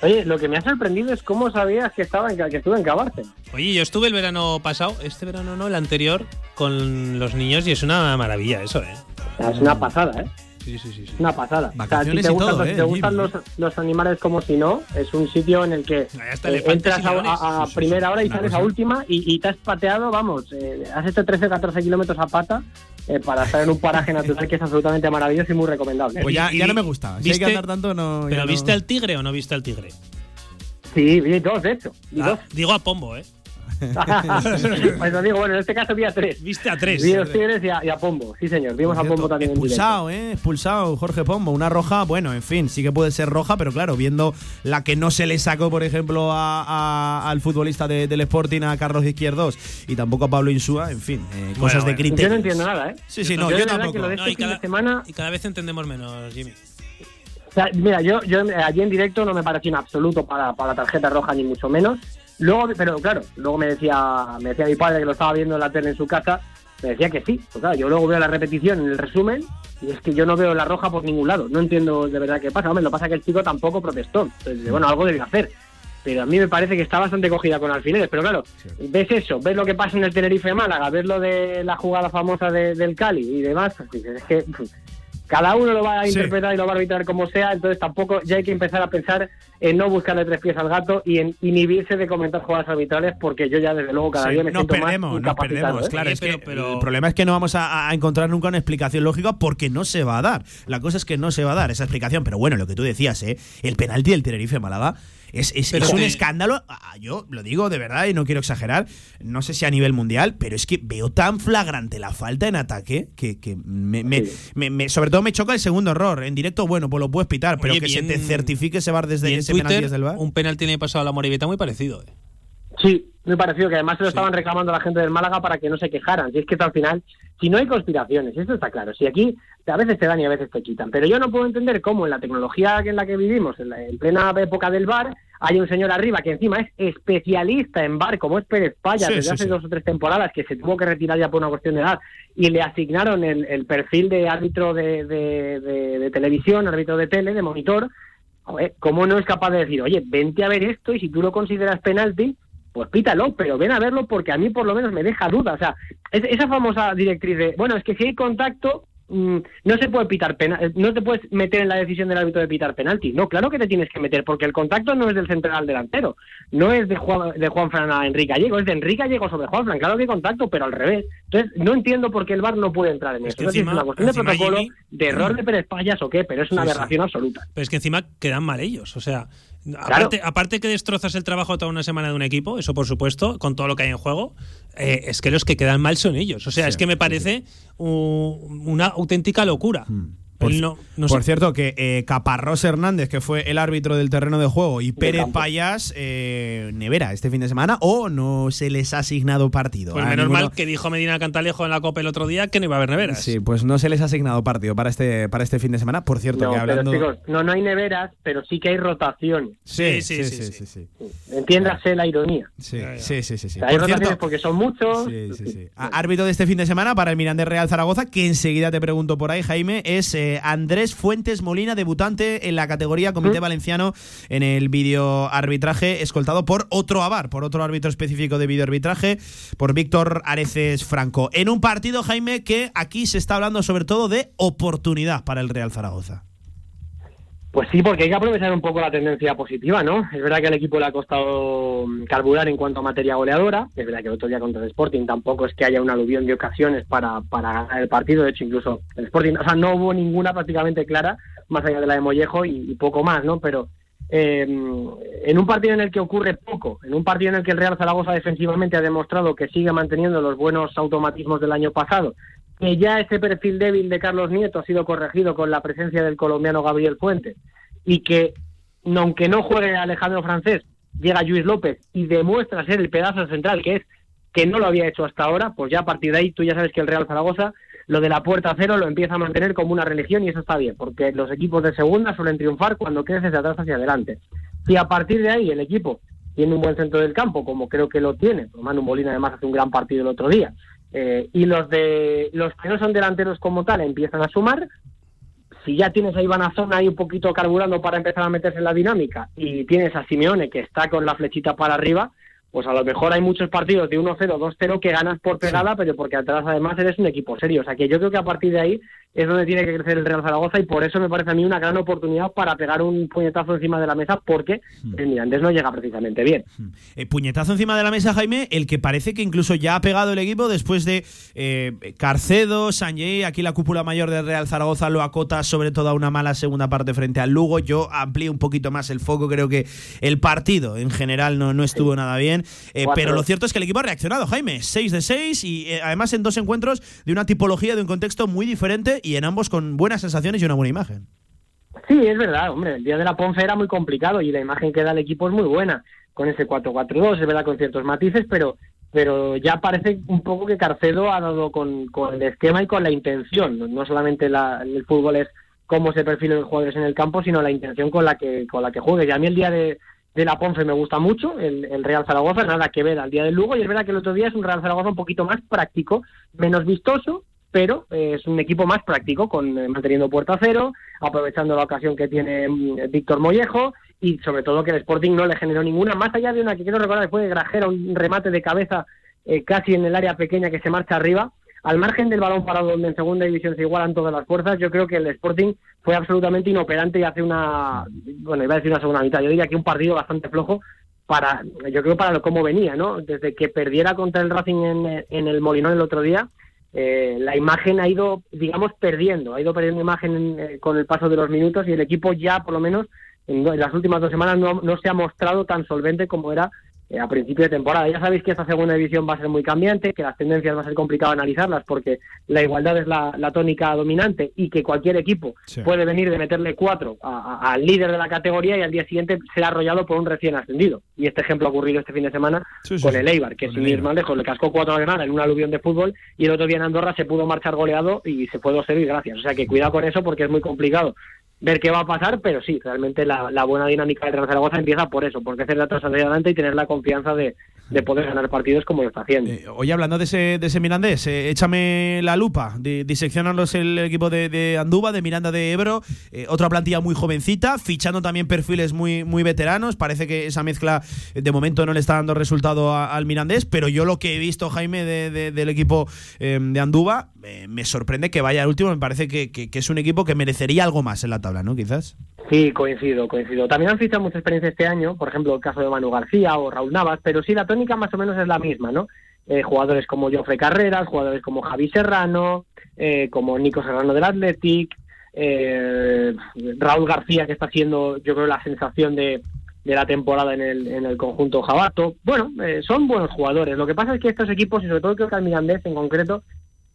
Oye, lo que me ha sorprendido es cómo sabías que estaba en, que estuve en Cabarte. Oye, yo estuve el verano pasado, este verano no, el anterior, con los niños y es una maravilla eso, ¿eh? Es una pasada, ¿eh? Sí, sí, sí. sí. Una pasada. Vacaciones si te y gustan, todo, si ¿eh, te gustan Jimmy? los, los animales como si no, es un sitio en el que eh, entras a, primera hora y Una sales a última y, y te has pateado, vamos, eh, has hecho 13 14 kilómetros a pata eh, para estar en un paraje natural que es absolutamente maravilloso y muy recomendable. Pues ya, ya no me gusta. Si hay que ¿viste- andar tanto, no. ¿Pero no- viste al tigre o no viste al tigre? Sí, vi dos, de hecho. Vi Ah, dos. digo a Pombo, ¿eh? pues lo digo, bueno, en este caso vi a tres. Viste a tres. Vi a los Tigres y a, y a Pombo, sí señor. Vimos a Pombo también en expulsado, ¿eh? Expulsado Jorge Pombo. Una roja, bueno, en fin, sí que puede ser roja, pero claro, viendo la que no se le sacó, por ejemplo, a- a- al futbolista de- del Sporting, a Carlos Izquierdos, y tampoco a Pablo Insúa, en fin, eh, cosas de criterio. Yo no entiendo nada, ¿eh? Sí, sí, no, yo tampoco. que lo de No, y fin de cada, semana- y cada vez entendemos menos, Jimmy. O sea, mira, yo, yo allí en directo no me pareció en absoluto para, para tarjeta roja, ni mucho menos. Luego, pero claro, luego me decía, me decía mi padre que lo estaba viendo en la tele en su casa, me decía que sí. Pues claro, yo luego veo la repetición en el resumen y es que yo no veo la roja por ningún lado. No entiendo de verdad qué pasa. Hombre, lo pasa que el chico tampoco protestó. Entonces, bueno, algo debe hacer. Pero a mí me parece que está bastante cogida con alfileres. Pero claro, ves eso, ves lo que pasa en el Tenerife Málaga, ves lo de la jugada famosa de- del Cali y demás, pues es que cada uno lo va a Sí. interpretar y lo va a arbitrar como sea, entonces tampoco ya hay que empezar a pensar en no buscarle tres pies al gato y en inhibirse de comentar jugadas arbitrales porque yo ya desde luego cada Sí, día me nos siento perdemos, más nos perdemos, ¿eh? claro. Es pero- que pero- el problema es que no vamos a, a encontrar nunca una explicación lógica porque no se va a dar. La cosa es que no se va a dar esa explicación. Pero bueno, lo que tú decías, ¿eh? el penalti del Tenerife Málaga es, es- Pero es un escándalo. Ah, Yo lo digo de verdad y no quiero exagerar. No sé si a nivel mundial, pero es que veo tan flagrante la falta en ataque que, que me, me- me- me- sobre todo me choca el segundo error. En directo, bueno, pues lo puedes pitar, pero Oye, que bien- se te certifique ese bar desde ese penalti Twitter, desde el bar. un penalti le pasado a la Moribeta muy parecido. ¿eh? Sí, muy parecido, que además se lo estaban reclamando a la gente del Málaga para que no se quejaran. Si es que al final, si no hay conspiraciones, esto está claro. Si aquí a veces te dan y a veces te quitan. Pero yo no puedo entender cómo en la tecnología en la que vivimos, en, la- en plena época del bar, hay un señor arriba que encima es especialista en bar, como es Pérez Paya, Sí, desde sí, hace sí. dos o tres temporadas, que se tuvo que retirar ya por una cuestión de edad, y le asignaron el, el perfil de árbitro de, de- de- de televisión, árbitro de tele, de monitor. Joder, ¿cómo no es capaz de decir, oye, vente a ver esto y si tú lo consideras penalti, pues pítalo, pero ven a verlo porque a mí por lo menos me deja duda. O sea, es- esa famosa directriz de, bueno, es que si hay contacto, mm, no se puede pitar penal, no te puedes meter en la decisión del árbitro de pitar penalti. No, claro que te tienes que meter, porque el contacto no es del central al delantero, no es de Juan, de Juan Fran a Enrique Gallego, es de Enrique Gallego sobre Juan Fran, claro que hay contacto, pero al revés. Entonces, no entiendo por qué el VAR no puede entrar en Es esto. que No sé si encima- es una cuestión de protocolo, Jimmy- de error de Pérez Payas o qué, pero es una Sí, sí. aberración absoluta. Pero es que encima quedan mal ellos. O sea, aparte, aparte que destrozas el trabajo toda una semana de un equipo, eso por supuesto, con todo lo que hay en juego, eh, es que los que quedan mal son ellos. O sea, es que me parece u- una auténtica locura. Por, Él no- no por sé- cierto, que eh, Caparrós Hernández, que fue el árbitro del terreno de juego, y Pérez. Payas, eh, Nevera, este fin de semana, o no se les ha asignado partido. Pues a menos ninguno- mal que dijo Medina Cantalejo en la Copa el otro día que no iba a haber neveras. Sí, pues no se les ha asignado partido para este, para este fin de semana. Por cierto, No, que hablando. pero chicos, no, no hay neveras, pero sí que hay rotaciones. sí, Sí, sí, sí, sí, sí, sí, sí. Entiéndase la ironía. Sí, sí, sí, sí, sí. O sea, hay Por rotaciones cierto, porque son muchos. Sí, sí, sí. Á- Árbitro de este fin de semana para el Mirandés Real Zaragoza, que enseguida te pregunto por ahí, Jaime, es eh, Andrés Fuentes Molina, debutante en la categoría Comité Valenciano en el video arbitraje, escoltado por otro AVAR, por otro árbitro específico de video arbitraje, por Víctor Areces Franco. En un partido, Jaime, que aquí se está hablando sobre todo de oportunidad para el Real Zaragoza. Pues sí, porque hay que aprovechar un poco la tendencia positiva, ¿no? Es verdad que al equipo le ha costado mm, carburar en cuanto a materia goleadora. Es verdad que el otro día contra el Sporting tampoco es que haya un aluvión de ocasiones para, para ganar el partido. De hecho, incluso el Sporting, o sea, no hubo ninguna prácticamente clara, más allá de la de Mollejo y, y poco más, ¿no? Pero eh, en un partido en el que ocurre poco, en un partido en el que el Real Zaragoza defensivamente ha demostrado que sigue manteniendo los buenos automatismos del año pasado, que ya ese perfil débil de Carlos Nieto ha sido corregido con la presencia del colombiano Gabriel Fuentes y que, aunque no juegue Alejandro Francés, llega Luis López y demuestra ser el pedazo central que es, que no lo había hecho hasta ahora, pues ya a partir de ahí tú ya sabes que el Real Zaragoza lo de la puerta cero lo empieza a mantener como una religión y eso está bien, porque los equipos de segunda suelen triunfar cuando creces de atrás hacia adelante. Si a partir de ahí el equipo tiene un buen centro del campo, como creo que lo tiene, Manu Molina además hace un gran partido el otro día, eh, y los de los que no son delanteros como tal empiezan a sumar, si ya tienes a Iván Azona ahí un poquito carburando para empezar a meterse en la dinámica y tienes a Simeone que está con la flechita para arriba, pues a lo mejor hay muchos partidos de 1-0, 2-0 que ganas por pegada, pero porque atrás además eres un equipo serio. O sea que yo creo que a partir de ahí es donde tiene que crecer el Real Zaragoza y por eso me parece a mí una gran oportunidad para pegar un puñetazo encima de la mesa porque el Mirandés no llega precisamente bien. Eh, puñetazo encima de la mesa, Jaime, el que parece que incluso ya ha pegado el equipo después de eh, Carcedo, Sanjay, aquí la cúpula mayor del Real Zaragoza lo acota sobre todo a una mala segunda parte frente al Lugo. Yo amplío un poquito más el foco, creo que el partido en general no, no estuvo nada bien, Eh, pero lo cierto es que el equipo ha reaccionado, Jaime, 6 de 6 y además en dos encuentros de una tipología, de un contexto muy diferente y en ambos con buenas sensaciones y una buena imagen. Sí, es verdad, hombre, el día de la Ponce era muy complicado y la imagen que da el equipo es muy buena, con ese 4-4-2, es verdad con ciertos matices, pero pero ya parece un poco que Carcedo ha dado con, el esquema y con la intención, no, solamente la- el fútbol es cómo se perfilan los jugadores en el campo, sino la intención con la que con la que juegue. Y a mí el día de, de la Ponce me gusta mucho, el, el Real Zaragoza, nada que ver al día del Lugo, y es verdad que el otro día es un Real Zaragoza un poquito más práctico, menos vistoso, pero eh, es un equipo más práctico, con eh, manteniendo puerta cero, aprovechando la ocasión que tiene mm, Víctor Mollejo y sobre todo que el Sporting no le generó ninguna, más allá de una que quiero recordar fue de Grajera, un remate de cabeza eh, casi en el área pequeña que se marcha arriba. Al margen del balón parado donde en segunda división se igualan todas las fuerzas, yo creo que el Sporting fue absolutamente inoperante y hace una, bueno, iba a decir una segunda mitad, yo diría que un partido bastante flojo para, yo creo para lo cómo venía, ¿no? Desde que perdiera contra el Racing en, en el Molinón el otro día, eh, la imagen ha ido, digamos, perdiendo, ha ido perdiendo imagen eh, con el paso de los minutos y el equipo ya, por lo menos, en, en las últimas dos semanas no, no se ha mostrado tan solvente como era eh, a principio de temporada. Ya sabéis que esta segunda división va a ser muy cambiante, que las tendencias va a ser complicado analizarlas porque la igualdad es la, la tónica dominante y que cualquier equipo Sí. puede venir de meterle cuatro a- a- al líder de la categoría y al día siguiente será arrollado por un recién ascendido. Y este ejemplo ha ocurrido este fin de semana Sí, sí, con el Eibar, que sin ir más lejos le cascó cuatro a Granada en un aluvión de fútbol y el otro día en Andorra se pudo marchar goleado y se fue 2-0 y gracias. O sea que cuidado con eso porque es muy complicado ver qué va a pasar, pero sí, realmente la, la buena dinámica del Real Zaragoza empieza por eso, por crecer de atrás hacia adelante y tener la confianza de, de poder ganar partidos como lo está haciendo. Eh, oye, hablando de ese, de ese Mirandés, eh, échame la lupa, di- diseccionanos el equipo de, de Andúba, de Miranda de Ebro, eh, otra plantilla muy jovencita, fichando también perfiles muy, muy veteranos, parece que esa mezcla eh, de momento no le está dando resultado al Mirandés, pero yo lo que he visto, Jaime, de- de- del equipo de Andúba, me sorprende que vaya al último, me parece que- que es un equipo que merecería algo más en la tabla, ¿no? Quizás. Sí, coincido, coincido. También han fichado mucha experiencia este año, por ejemplo, el caso de Manu García o Raúl Navas, pero sí, la tónica más o menos es la misma, ¿no? Eh, jugadores como Jofre Carreras, jugadores como Javi Serrano, eh, como Nico Serrano del Athletic, eh, Raúl García, que está siendo, yo creo, la sensación de, de la temporada en el, en el conjunto Jabato. Bueno, eh, son buenos jugadores. Lo que pasa es que estos equipos, y sobre todo creo que el Mirandés en concreto,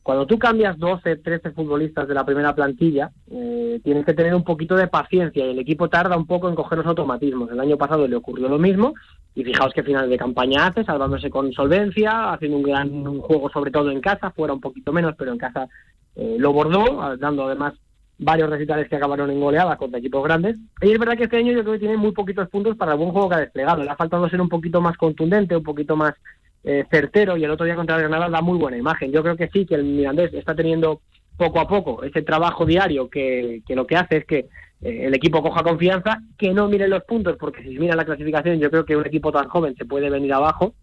cuando tú cambias 12, 13 futbolistas de la primera plantilla, tienes que tener un poquito de paciencia y el equipo tarda un poco en coger los automatismos. El año pasado le ocurrió lo mismo y fijaos qué final de campaña hace, salvándose con solvencia, haciendo un gran juego sobre todo en casa, fuera un poquito menos, pero en casa eh, lo bordó, dando además varios recitales que acabaron en goleadas contra equipos grandes. Y es verdad que este año yo creo que tiene muy poquitos puntos para el buen juego que ha desplegado. Le ha faltado ser un poquito más contundente, un poquito más eh, certero y el otro día contra Granada da muy buena imagen. Yo creo que sí, que el Mirandés está teniendo poco a poco ese trabajo diario que, que lo que hace es que eh, el equipo coja confianza, que no mire los puntos, porque si mira la clasificación yo creo que un equipo tan joven se puede venir abajo,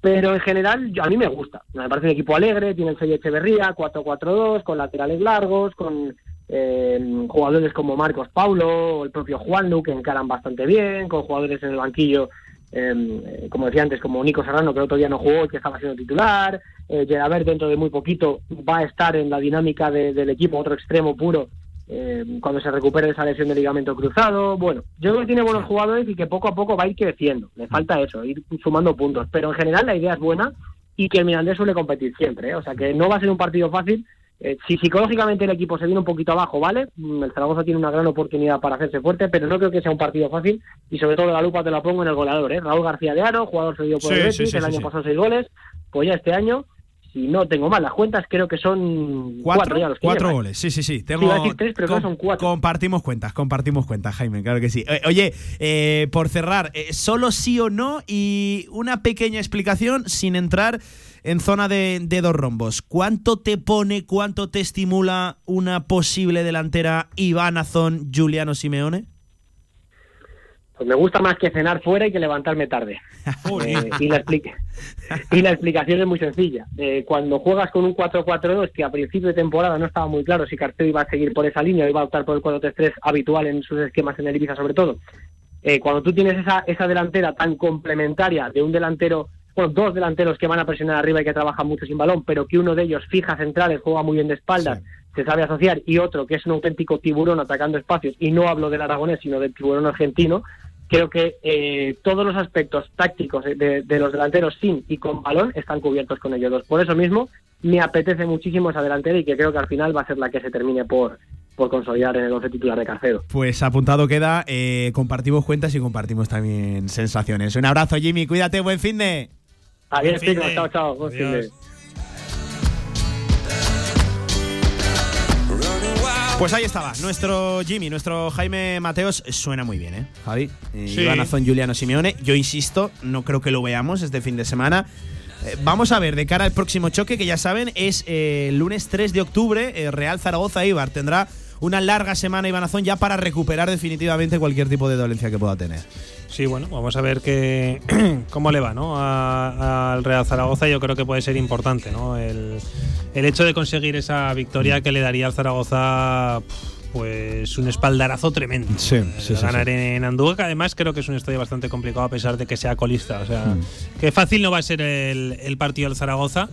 pero en general yo, a mí me gusta. Me parece un equipo alegre, tiene el sello Echeverría, 4-4-2, con laterales largos, con eh, jugadores como Marcos Paulo o el propio Juanlu que encaran bastante bien, con jugadores en el banquillo, eh, como decía antes, como Nico Serrano, que el otro día no jugó y que estaba siendo titular, eh, Gerabert dentro de muy poquito va a estar en la dinámica de- del equipo, otro extremo puro, eh, cuando se recupere de esa lesión de ligamento cruzado. Bueno, yo creo que tiene buenos jugadores y que poco a poco va a ir creciendo. Le falta eso, ir sumando puntos. Pero en general la idea es buena y que el Mirandés suele competir siempre. ¿eh? O sea que no va a ser un partido fácil. Eh, si psicológicamente el equipo se viene un poquito abajo, ¿vale? Mm, El Zaragoza tiene una gran oportunidad para hacerse fuerte, pero no creo que sea un partido fácil. Y sobre todo la lupa te la pongo en el goleador, ¿eh? Raúl García de Aro, jugador cedido por Sí, el sí, Betis, sí, el sí, año sí. pasado seis goles. Pues ya este año, si no tengo mal las cuentas, creo que son cuatro, ¿Cuatro? ya los Cuatro goles, sí, sí, sí. Sí, Tengo, a decir tres, pero com- son cuatro. Compartimos cuentas, compartimos cuentas, Jaime, claro que sí. Eh, Oye, eh, por cerrar, eh, solo sí o no y una pequeña explicación sin entrar en zona de, de dos rombos. ¿Cuánto te pone, cuánto te estimula una posible delantera Iván Azón, Juliano Simeone? Pues me gusta más que cenar fuera y que levantarme tarde. Eh, y, la expli- y la explicación es muy sencilla. Eh, cuando juegas con un 4-4-2, que a principio de temporada no estaba muy claro si Carteo iba a seguir por esa línea o iba a optar por el 4-3-3 habitual en sus esquemas en el Ibiza sobre todo, eh, cuando tú tienes esa, esa delantera tan complementaria de un delantero, bueno, dos delanteros que van a presionar arriba y que trabajan mucho sin balón, pero que uno de ellos fija centrales, juega muy bien de espaldas, se sabe asociar, y otro que es un auténtico tiburón atacando espacios, y no hablo del aragonés, sino del tiburón argentino, creo que eh, todos los aspectos tácticos de, de los delanteros sin y con balón están cubiertos con ellos dos. Por eso mismo me apetece muchísimo esa delantera y que creo que al final va a ser la que se termine por, por consolidar en el 11 titular de Carcedo. Pues apuntado queda, eh, compartimos cuentas y compartimos también sensaciones. Un abrazo, Jimmy, cuídate, buen fin de... Adiós, chicos, chao, chao. buen fin de- Pues ahí estaba, nuestro Jimmy, nuestro Jaime Mateos. Suena muy bien, ¿eh, Javi? Eh, Sí. Iván Azón, Juliano Simeone. Yo insisto, no creo que lo veamos este fin de semana. Eh, vamos a ver, de cara al próximo choque, que ya saben, es eh, el lunes 3 de octubre, eh, Real Zaragoza-Ibar. Tendrá una larga semana Iván Azón ya para recuperar definitivamente cualquier tipo de dolencia que pueda tener. Sí, bueno, vamos a ver qué, cómo le va ¿no? Al Real Zaragoza. Yo creo que puede ser importante ¿no? el, el hecho de conseguir esa victoria que le daría al Zaragoza pues un espaldarazo tremendo. Sí, sí, sí, ganar sí. en Andújar, que además creo que es un estadio bastante complicado a pesar de que sea colista. O sea, Mm. que fácil no va a ser el, el partido del Zaragoza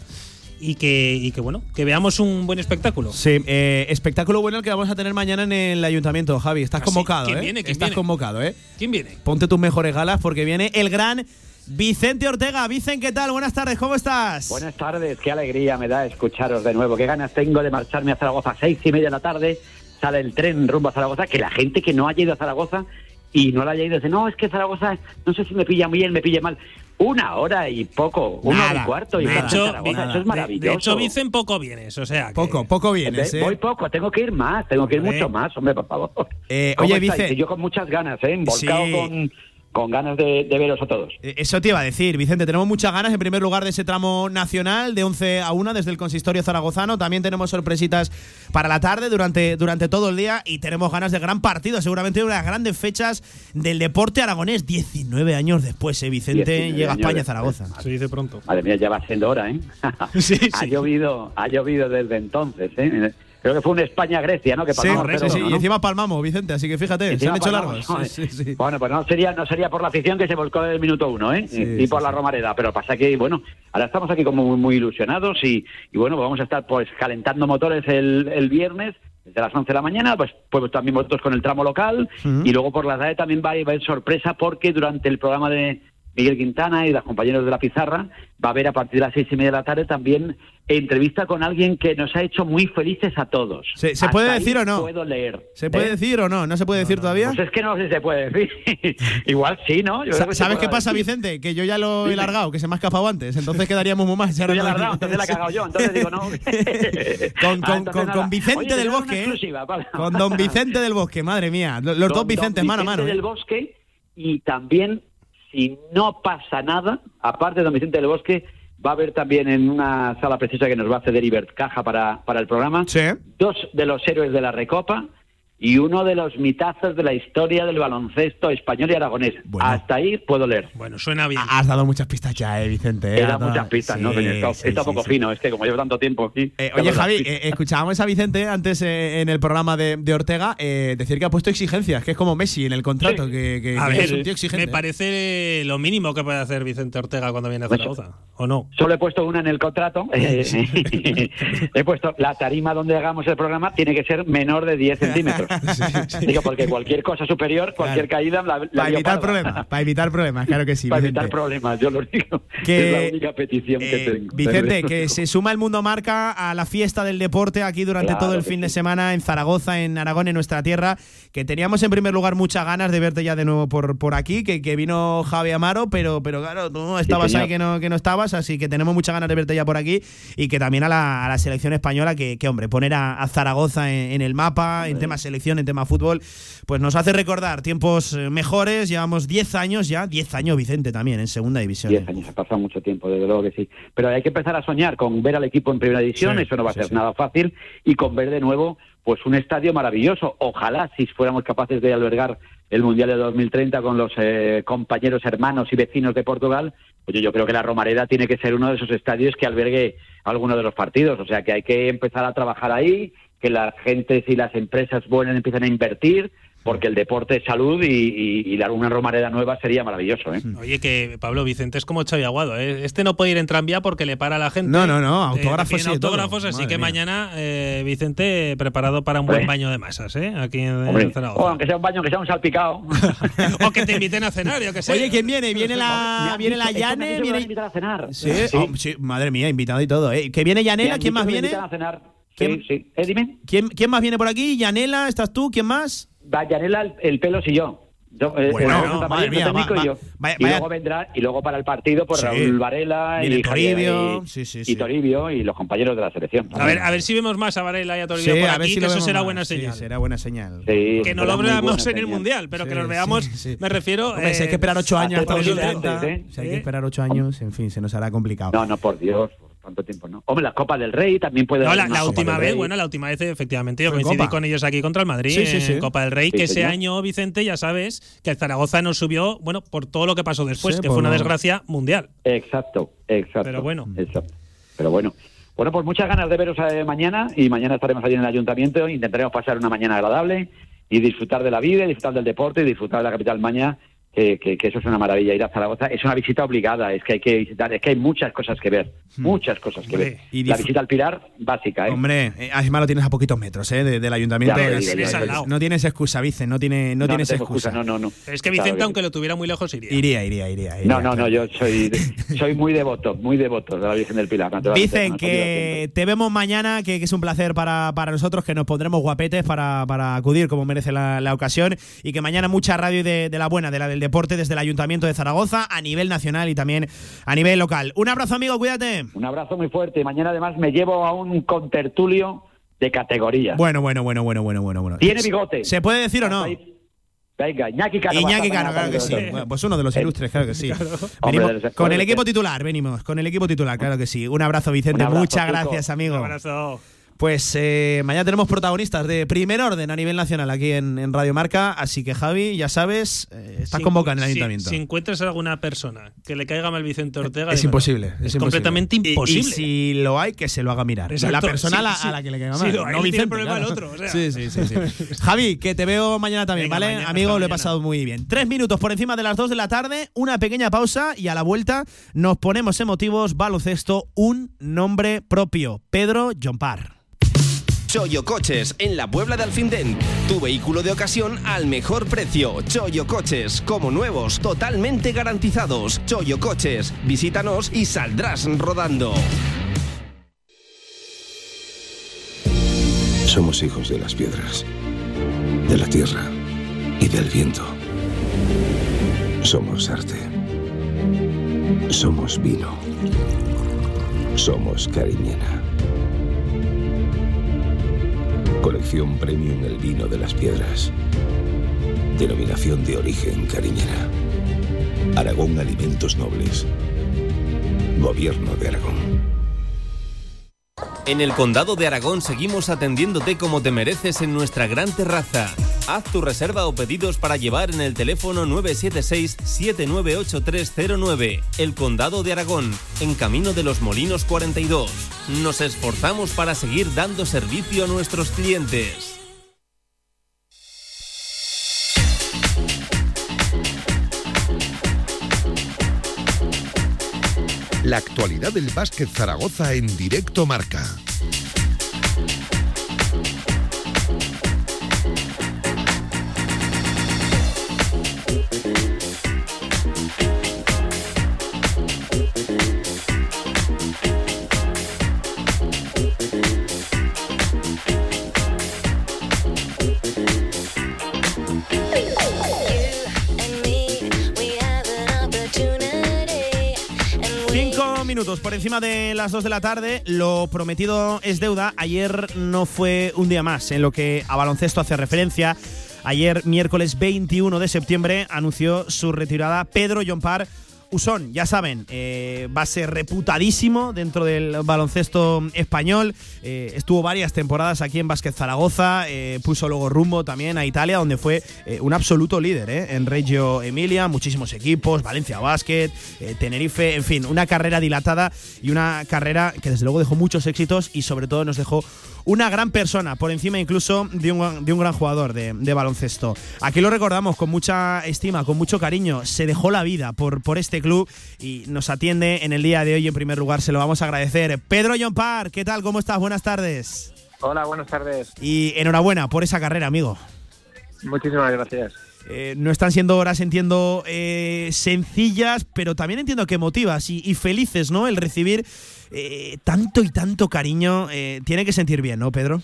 y que, y que bueno, que veamos un buen espectáculo. Sí, eh, espectáculo bueno el que vamos a tener mañana en el ayuntamiento, Javi. Estás ¿Ah, convocado, ¿Quién ¿eh? viene? ¿Quién Estás viene? convocado, ¿eh? ¿Quién viene? Ponte tus mejores galas porque viene el gran Vicente Ortega. Vicen, ¿qué tal? Buenas tardes, ¿cómo estás? Buenas tardes, qué alegría me da escucharos de nuevo. Qué ganas tengo de marcharme a Zaragoza a seis y media de la tarde. Sale el tren rumbo a Zaragoza. Que la gente que no haya ido a Zaragoza y no la haya ido dice, no, es que Zaragoza, no sé si me pilla bien, me pilla mal. Una hora y poco, una hora Nada, y cuarto. Y De hecho, eso es maravilloso. De, hecho, Vicen poco vienes, o sea. que- Poco, poco vienes, ¿eh? Voy poco, tengo que ir más, tengo que ir Hombre. mucho más, hombre, por favor. Eh, ¿Cómo oye? Vice. Yo con muchas ganas, ¿eh? Envolcado Sí. con, con ganas de, de veros a todos. Eh, Eso te iba a decir, Vicente. Tenemos muchas ganas, en primer lugar, de ese tramo nacional de 11 a 1 desde el consistorio zaragozano. También tenemos sorpresitas para la tarde durante, durante todo el día y tenemos ganas de gran partido. Seguramente una de las grandes fechas del deporte aragonés. 19 años después, eh, Vicente 19 llega a España, después. Zaragoza. Se dice pronto. Madre mía, ya va siendo hora, ¿eh? Sí, ha llovido, ha llovido desde entonces, ¿eh? Creo que fue un España-Grecia, ¿no? Que Sí, palmamos sí, sí, 0-1, y encima palmamos, Vicente, así que fíjate, se han hecho largos. Bueno, pues no sería, no sería por la afición que se volcó en el minuto uno, ¿eh? Sí, y por la. Romareda, pero pasa que, bueno, ahora estamos aquí como muy, muy ilusionados y, y bueno, vamos a estar pues calentando motores el, el viernes desde las 11 de la mañana, pues, pues también vosotros con el tramo local y luego por la tarde también va a haber sorpresa porque durante el programa de, Miguel Quintana y los compañeros de la pizarra, va a haber a partir de las seis y media de la tarde también entrevista con alguien que nos ha hecho muy felices a todos. ¿Se, puede decir o no? Puedo leer. ¿Se puede ¿Eh? decir o no? ¿No se puede decir todavía? Pues es que no sé si se puede decir. Igual sí, ¿no? Yo Sa- creo que ¿Sabes qué pasa, decir. Vicente? Que yo ya lo he largado, que se me ha escapado antes. Entonces quedaríamos muy mal. si ahora Tú ya no- la has dado, entonces la he cagado yo, entonces digo no. Con, con, entonces con, nada. con Vicente Oye, del Bosque. Con don Vicente del Bosque, madre mía. Los, dos don Vicentes mano a mano. Vicente ¿eh? del Bosque y también, si no pasa nada, aparte de don Vicente del Bosque, va a haber también en una sala preciosa que nos va a ceder Ibert Caja para, para el programa, dos de los héroes de la Recopa y uno de los mitazos de la historia del baloncesto español y aragonés. Hasta ahí puedo leer. Bueno, suena bien. Has dado muchas pistas ya, eh, Vicente. eh, He dado muchas pistas, ¿no? Sí, Está, sí, está sí, un poco sí. fino, es que como llevo tanto tiempo aquí. Eh, oye, Javi, eh, escuchábamos a Vicente antes eh, en el programa de, de Ortega eh, decir que ha puesto exigencias, que es como Messi en el contrato, que, que- A que ver, es un tío exigente. me parece lo mínimo que puede hacer Vicente Ortega cuando viene a Zaragoza, ¿o no? Solo he puesto una en el contrato. he puesto la tarima donde hagamos el programa tiene que ser menor de 10 centímetros. Digo, porque cualquier cosa superior, cualquier caída la, la Para evitar parda. problemas, para evitar problemas, claro que sí. Para Vicente. evitar problemas, yo lo digo. Que, es la única petición que Eh, tengo. Vicente, que se suma el Mundo Marca a la fiesta del deporte aquí durante Claro todo el que fin de semana en Zaragoza, en Aragón, en nuestra tierra. Que teníamos en primer lugar muchas ganas de verte ya de nuevo por, por aquí, que, que vino Javi Amaro, pero, pero claro, tú estabas ahí que no, que no estabas, así que tenemos muchas ganas de verte ya por aquí. Y que también a la, a la selección española, que, que, hombre, poner a, a Zaragoza en, en el mapa, en tema selección, en tema fútbol, pues nos hace recordar tiempos eh, mejores. Llevamos 10 años ya, 10 años, Vicente, también en segunda división. 10 años, ha pasado mucho tiempo, desde luego que sí. Pero hay que empezar a soñar con ver al equipo en primera división, Sí, eso no va a sí, ser sí. nada fácil, y con ver de nuevo pues un estadio maravilloso. Ojalá si fuéramos capaces de albergar el Mundial de 2030 con los eh, compañeros, hermanos y vecinos de Portugal, pues yo creo que la Romareda tiene que ser uno de esos estadios que albergue alguno de los partidos. O sea que hay que empezar a trabajar ahí, que las gentes y las empresas buenas empiecen a invertir, porque el deporte es salud y, y, y la- una Romareda nueva sería maravilloso. ¿eh? Oye, que Pablo Vicente es como Xavi Aguado, ¿eh? Este no puede ir en tranvía porque le para a la gente. No, no, no, Eh, autógrafos todo. autógrafos, así Madre que mía. mañana eh, Vicente preparado para un buen baño de masas, ¿eh? Aquí en, en Hombre, Zaragoza. o aunque sea un baño, aunque sea un salpicado. o que te inviten a cenar, yo que sé. Oye, ¿quién viene? Viene la, viene la Yane, que viene. invitar a cenar. Sí, Sí. oh, sí, madre mía, invitado y todo. ¿eh? ¿Que viene Yanela? ¿Quién más que viene? invitan a cenar. ¿Quién? Sí, sí. ¿Eh, dime? ¿Quién, quién más viene por aquí? ¿Yanela? ¿Estás tú? ¿Quién más? Va Yanela, el, el pelo y yo. Yo, eh, Bueno, el no, madre mía, va- y va- yo. vaya- y vaya- luego vendrá, y luego para el partido, por Sí. Raúl Varela y Toribio, y, sí, sí, y. Toribio y los compañeros de la selección. A ver, a ver si vemos más a Varela y a Toribio Sí, por a ver aquí, si que eso será buena Sí, señal. será buena señal. Sí, que no lo veamos en el. Mundial, pero que los veamos, sí, sí. me refiero. Hombre, si hay eh, que esperar ocho años hasta hacemos 2030, ilusiones, ¿eh? si hay que esperar ocho años, en fin, se nos hará complicado. No, no, por Dios, tanto tiempo no. Hombre, la Copa del Rey también puede No, haber la, la última vez, bueno, la última vez efectivamente yo coincidí Copa. con ellos aquí contra el Madrid Sí, sí, sí. en Copa del Rey, Sí, que ese señor. año, Vicente, ya sabes que el Zaragoza nos subió, bueno, por todo lo que pasó después, Sí, que fue una desgracia mundial. Exacto, exacto. Pero bueno. Exacto. Pero bueno. Bueno, pues muchas ganas de veros eh, mañana y mañana estaremos allí en el ayuntamiento. Intentaremos pasar una mañana agradable y disfrutar de la vida, y disfrutar del deporte y disfrutar de la capital maña, que, que- que eso es una maravilla. Ir a Zaragoza es una visita obligada, es que hay que visitar, es que hay muchas cosas que ver, muchas cosas que ver. Hmm. Y la visita al Pilar, básica, ¿eh? Hombre, eh, además lo tienes a poquitos metros eh, de- del ayuntamiento. Ya Es- ya, no tienes excusa, Vicen, no, tiene, no, tienes excusa. No, no, no. Es que Vicente, que aunque lo tuviera muy lejos, iría. Iría, iría, iría. iría, No, no, no, yo soy, soy muy devoto, muy devoto de la Virgen del Pilar. Antonio que te vemos mañana, que, que es un placer para, para nosotros, que nos pondremos guapetes para, para acudir como merece la, la ocasión y que mañana mucha radio de, de la buena, de la del deporte, desde el Ayuntamiento de Zaragoza, a nivel nacional y también a nivel local. Un abrazo, amigo, cuídate. Un abrazo muy fuerte. Mañana además me llevo a un contertulio de categoría. Bueno, bueno, bueno, bueno, bueno, bueno. bueno. Tiene bigote. ¿Se puede decir o no? Venga, Iñaki Cano. Iñaki Cano, claro que sí. Bueno, pues uno de los Eh, ilustres, claro que sí. Venimos con el equipo titular, venimos. Con el equipo titular, claro que sí. Un abrazo, Vicente. Un abrazo, Muchas gracias, amigo. Un abrazo. Pues eh, mañana tenemos protagonistas de primer orden a nivel nacional aquí en, en Radio Marca. Así que, Javi, ya sabes, eh, estás Si- convocado en el si- ayuntamiento. Si, encuentras alguna persona que le caiga mal Vicente Ortega, es imposible. Es, Es, imposible. completamente imposible. Y, si lo hay, que se lo haga mirar. Exacto. La persona Sí, a, la, sí. a la que le caiga Sí, mal. ahí no Vicente, problema el otro, o sea. Sí, sí, sí, sí. Javi, que te veo mañana también, Venga, ¿vale? mañana, Amigo, lo he pasado muy bien. Tres minutos por encima de las dos de la tarde, una pequeña pausa y a la vuelta nos ponemos emotivos. Baloncesto, un nombre propio. Pedro Jompar. Choyo Coches, en la Puebla de Alfindén. Tu vehículo de ocasión al mejor precio. Choyo Coches, como nuevos, totalmente garantizados. Choyo Coches, visítanos y saldrás rodando. Somos hijos de las piedras, de la tierra y del viento. Somos arte. Somos vino. Somos Cariñena. Colección Premium El Vino de las Piedras. Denominación de origen Cariñena. Aragón Alimentos Nobles. Gobierno de Aragón. En el Condado de Aragón seguimos atendiéndote como te mereces en nuestra gran terraza. Haz tu reserva o pedidos para llevar en el teléfono 976-798309. El Condado de Aragón, en Camino de los Molinos 42. Nos esforzamos para seguir dando servicio a nuestros clientes. La actualidad del básquet Zaragoza en directo marca. Por encima de las 2 de la tarde. Lo prometido es deuda. Ayer no fue un día más en lo que a baloncesto hace referencia. Ayer, miércoles 21 de septiembre, anunció su retirada Pedro Llompar. Usón, ya saben, eh, va a ser reputadísimo dentro del baloncesto español. Eh, estuvo varias temporadas aquí en Básquet Zaragoza, eh, puso luego rumbo también a Italia, donde fue un absoluto líder en Reggio Emilia, muchísimos equipos, Valencia eh, Tenerife, en fin, una carrera dilatada y una carrera que desde luego dejó muchos éxitos y sobre todo nos dejó una gran persona, por encima incluso de un, de un gran jugador de, de baloncesto. Aquí lo recordamos con mucha estima, con mucho cariño. Se dejó la vida por, por este club y nos atiende en el día de hoy. En primer lugar, se lo vamos a agradecer. Pedro Yompar, ¿qué tal? ¿Cómo estás? Buenas tardes. Hola, buenas tardes. Y enhorabuena por esa carrera, amigo. Muchísimas gracias. Eh, no están siendo horas, entiendo, eh, sencillas, pero también entiendo que emotivas y, y felices, ¿no? El recibir eh, tanto y tanto cariño. eh, tiene que sentir bien, ¿no, Pedro?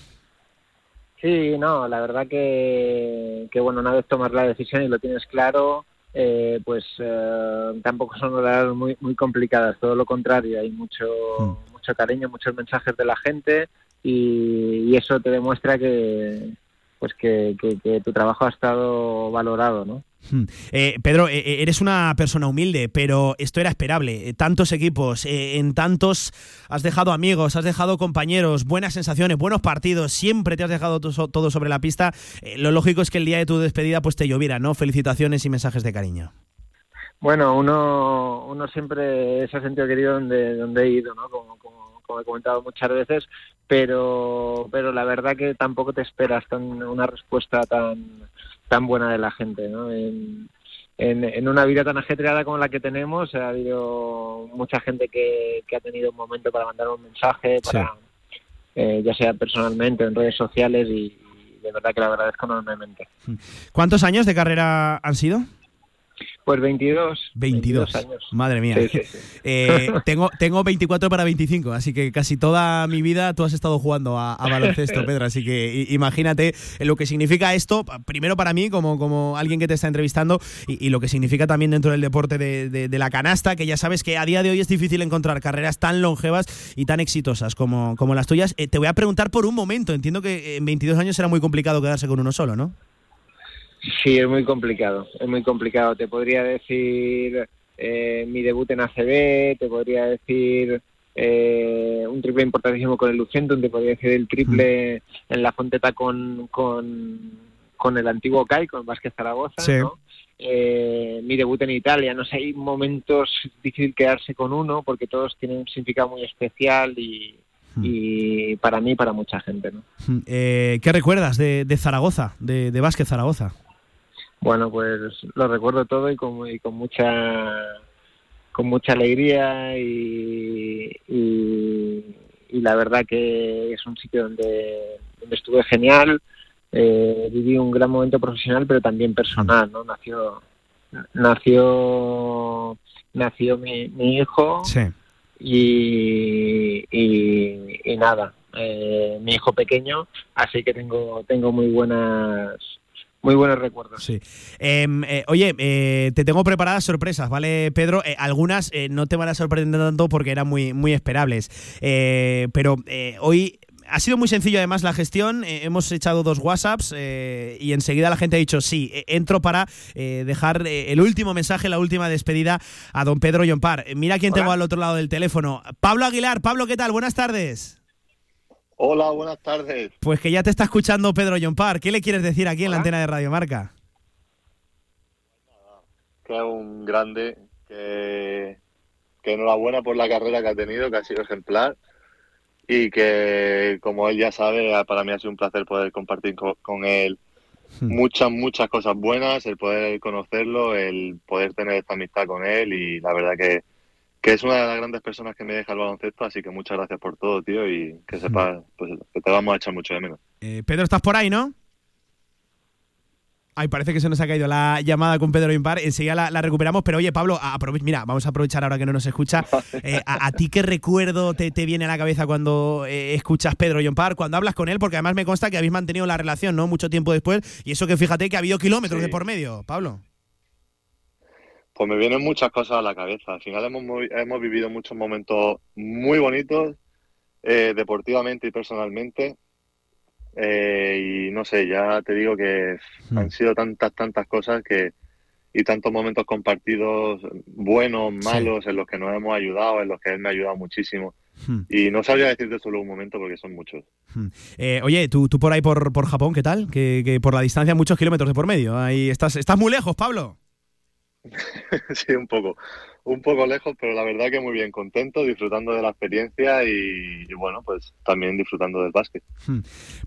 Sí, no, la verdad que, que bueno, una vez tomas la decisión y lo tienes claro, eh, pues eh, tampoco son horas muy, muy complicadas, todo lo contrario, hay mucho, mucho cariño, muchos mensajes de la gente y, y eso te demuestra que pues que, que- que tu trabajo ha estado valorado, ¿no? Hmm. Eh, Pedro, eh, eh, eres una persona humilde, pero esto era esperable. Eh, tantos equipos, eh, en tantos has dejado amigos, has dejado compañeros, buenas sensaciones, buenos partidos, siempre te has dejado todo sobre la pista. Lo lógico es que el día de tu despedida pues te lloviera, ¿no? Felicitaciones y mensajes de cariño. Bueno, uno, uno siempre se ha sentido querido donde, donde he ido, ¿no? Como, como, como he comentado muchas veces, pero, pero la verdad que tampoco te esperas tan, una respuesta tan, tan buena de la gente, ¿no? En, en, en una vida tan ajetreada como la que tenemos, ha habido mucha gente que, que ha tenido un momento para mandar un mensaje, para, eh, ya sea personalmente, en redes sociales, y, y de verdad que lo agradezco enormemente. ¿Cuántos años de carrera han sido? Pues 22. 22. años. Madre mía. Sí, sí, sí. Eh, tengo, tengo 24 para 25, así que casi toda mi vida tú has estado jugando a, a baloncesto, Pedro. Así que imagínate lo que significa esto, primero para mí, como, como alguien que te está entrevistando, y, y lo que significa también dentro del deporte de, de- de la canasta, que ya sabes que a día de hoy es difícil encontrar carreras tan longevas y tan exitosas como, como las tuyas. Eh, te voy a preguntar por un momento. Entiendo que en 22 años era muy complicado quedarse con uno solo, ¿no? Sí, es muy complicado, es muy complicado. Te podría decir eh, mi debut en ACB, te podría decir eh, un triple importantísimo con el Lucentum, te podría decir el triple en la Fonteta con, con, con el antiguo CAI, con Vázquez Zaragoza, Sí. ¿no? Eh, mi debut en Italia, no sé, hay momentos difícil quedarse con uno porque todos tienen un significado muy especial y, y para mí y para mucha gente, ¿no? Eh, ¿Qué recuerdas de, de Zaragoza, de, de Vázquez Zaragoza? Bueno, pues lo recuerdo todo y con, y con mucha con mucha alegría y, y, y la verdad que es un sitio donde, donde estuve genial, eh, viví un gran momento profesional, pero también personal, ¿no? Nació, nació, nació mi, mi hijo Sí. y, y, y nada, eh, mi hijo pequeño, así que tengo, tengo muy buenas, muy buenos recuerdos. Sí. Em, eh, oye, eh, te tengo preparadas sorpresas, ¿vale, Pedro? Eh, algunas eh, no te van a sorprender tanto porque eran muy, muy esperables. Eh, pero hoy ha sido muy sencillo además la gestión. Eh, hemos echado dos WhatsApps eh, y enseguida la gente ha dicho sí, entro para eh, dejar el último mensaje, la última despedida a don Pedro Yompar. Mira quién Hola. tengo al otro lado del teléfono. Pablo Aguilar. Pablo, ¿qué tal? Buenas tardes. Hola, buenas tardes. Pues que ya te está escuchando Pedro Yompar. ¿Qué le quieres decir aquí en la antena de Radio Marca? Que es un grande, que, que enhorabuena por la carrera que ha tenido, que ha sido ejemplar y que, como él ya sabe, para mí ha sido un placer poder compartir co- con, él muchas, muchas cosas buenas, el poder conocerlo, el poder tener esta amistad con él y la verdad que, que es una de las grandes personas que me deja el baloncesto, así que muchas gracias por todo, tío, y que sepas pues, que te vamos a echar mucho de menos. Eh, Pedro, ¿estás por ahí, no? Ay, parece que se nos ha caído la llamada con Pedro Impar. Enseguida la, la recuperamos. Pero oye, Pablo, aprove- mira, vamos a aprovechar ahora que no nos escucha. Eh, a, a ti qué recuerdo te, te viene a la cabeza cuando eh, escuchas Pedro Yompar, cuando hablas con él? Porque además me consta que habéis mantenido la relación, ¿no? Mucho tiempo después. Y eso que fíjate que ha habido kilómetros Sí. de por medio, Pablo. Pues me vienen muchas cosas a la cabeza. Al final hemos, hemos vivido muchos momentos muy bonitos, eh, deportivamente y personalmente. Eh, y no sé, ya te digo que han sido tantas, tantas cosas que y tantos momentos compartidos, buenos, malos, en los que nos hemos ayudado, en los que él me ha ayudado muchísimo. Hmm. Y no sabría decirte solo un momento porque son muchos. Eh, oye, tú, tú por ahí por, por Japón, ¿qué tal? Que, que por la distancia muchos kilómetros de por medio. Ahí estás, estás muy lejos, Pablo. sí, un poco, un poco lejos, pero la verdad que muy bien, contento, disfrutando de la experiencia y, y bueno, pues también disfrutando del básquet.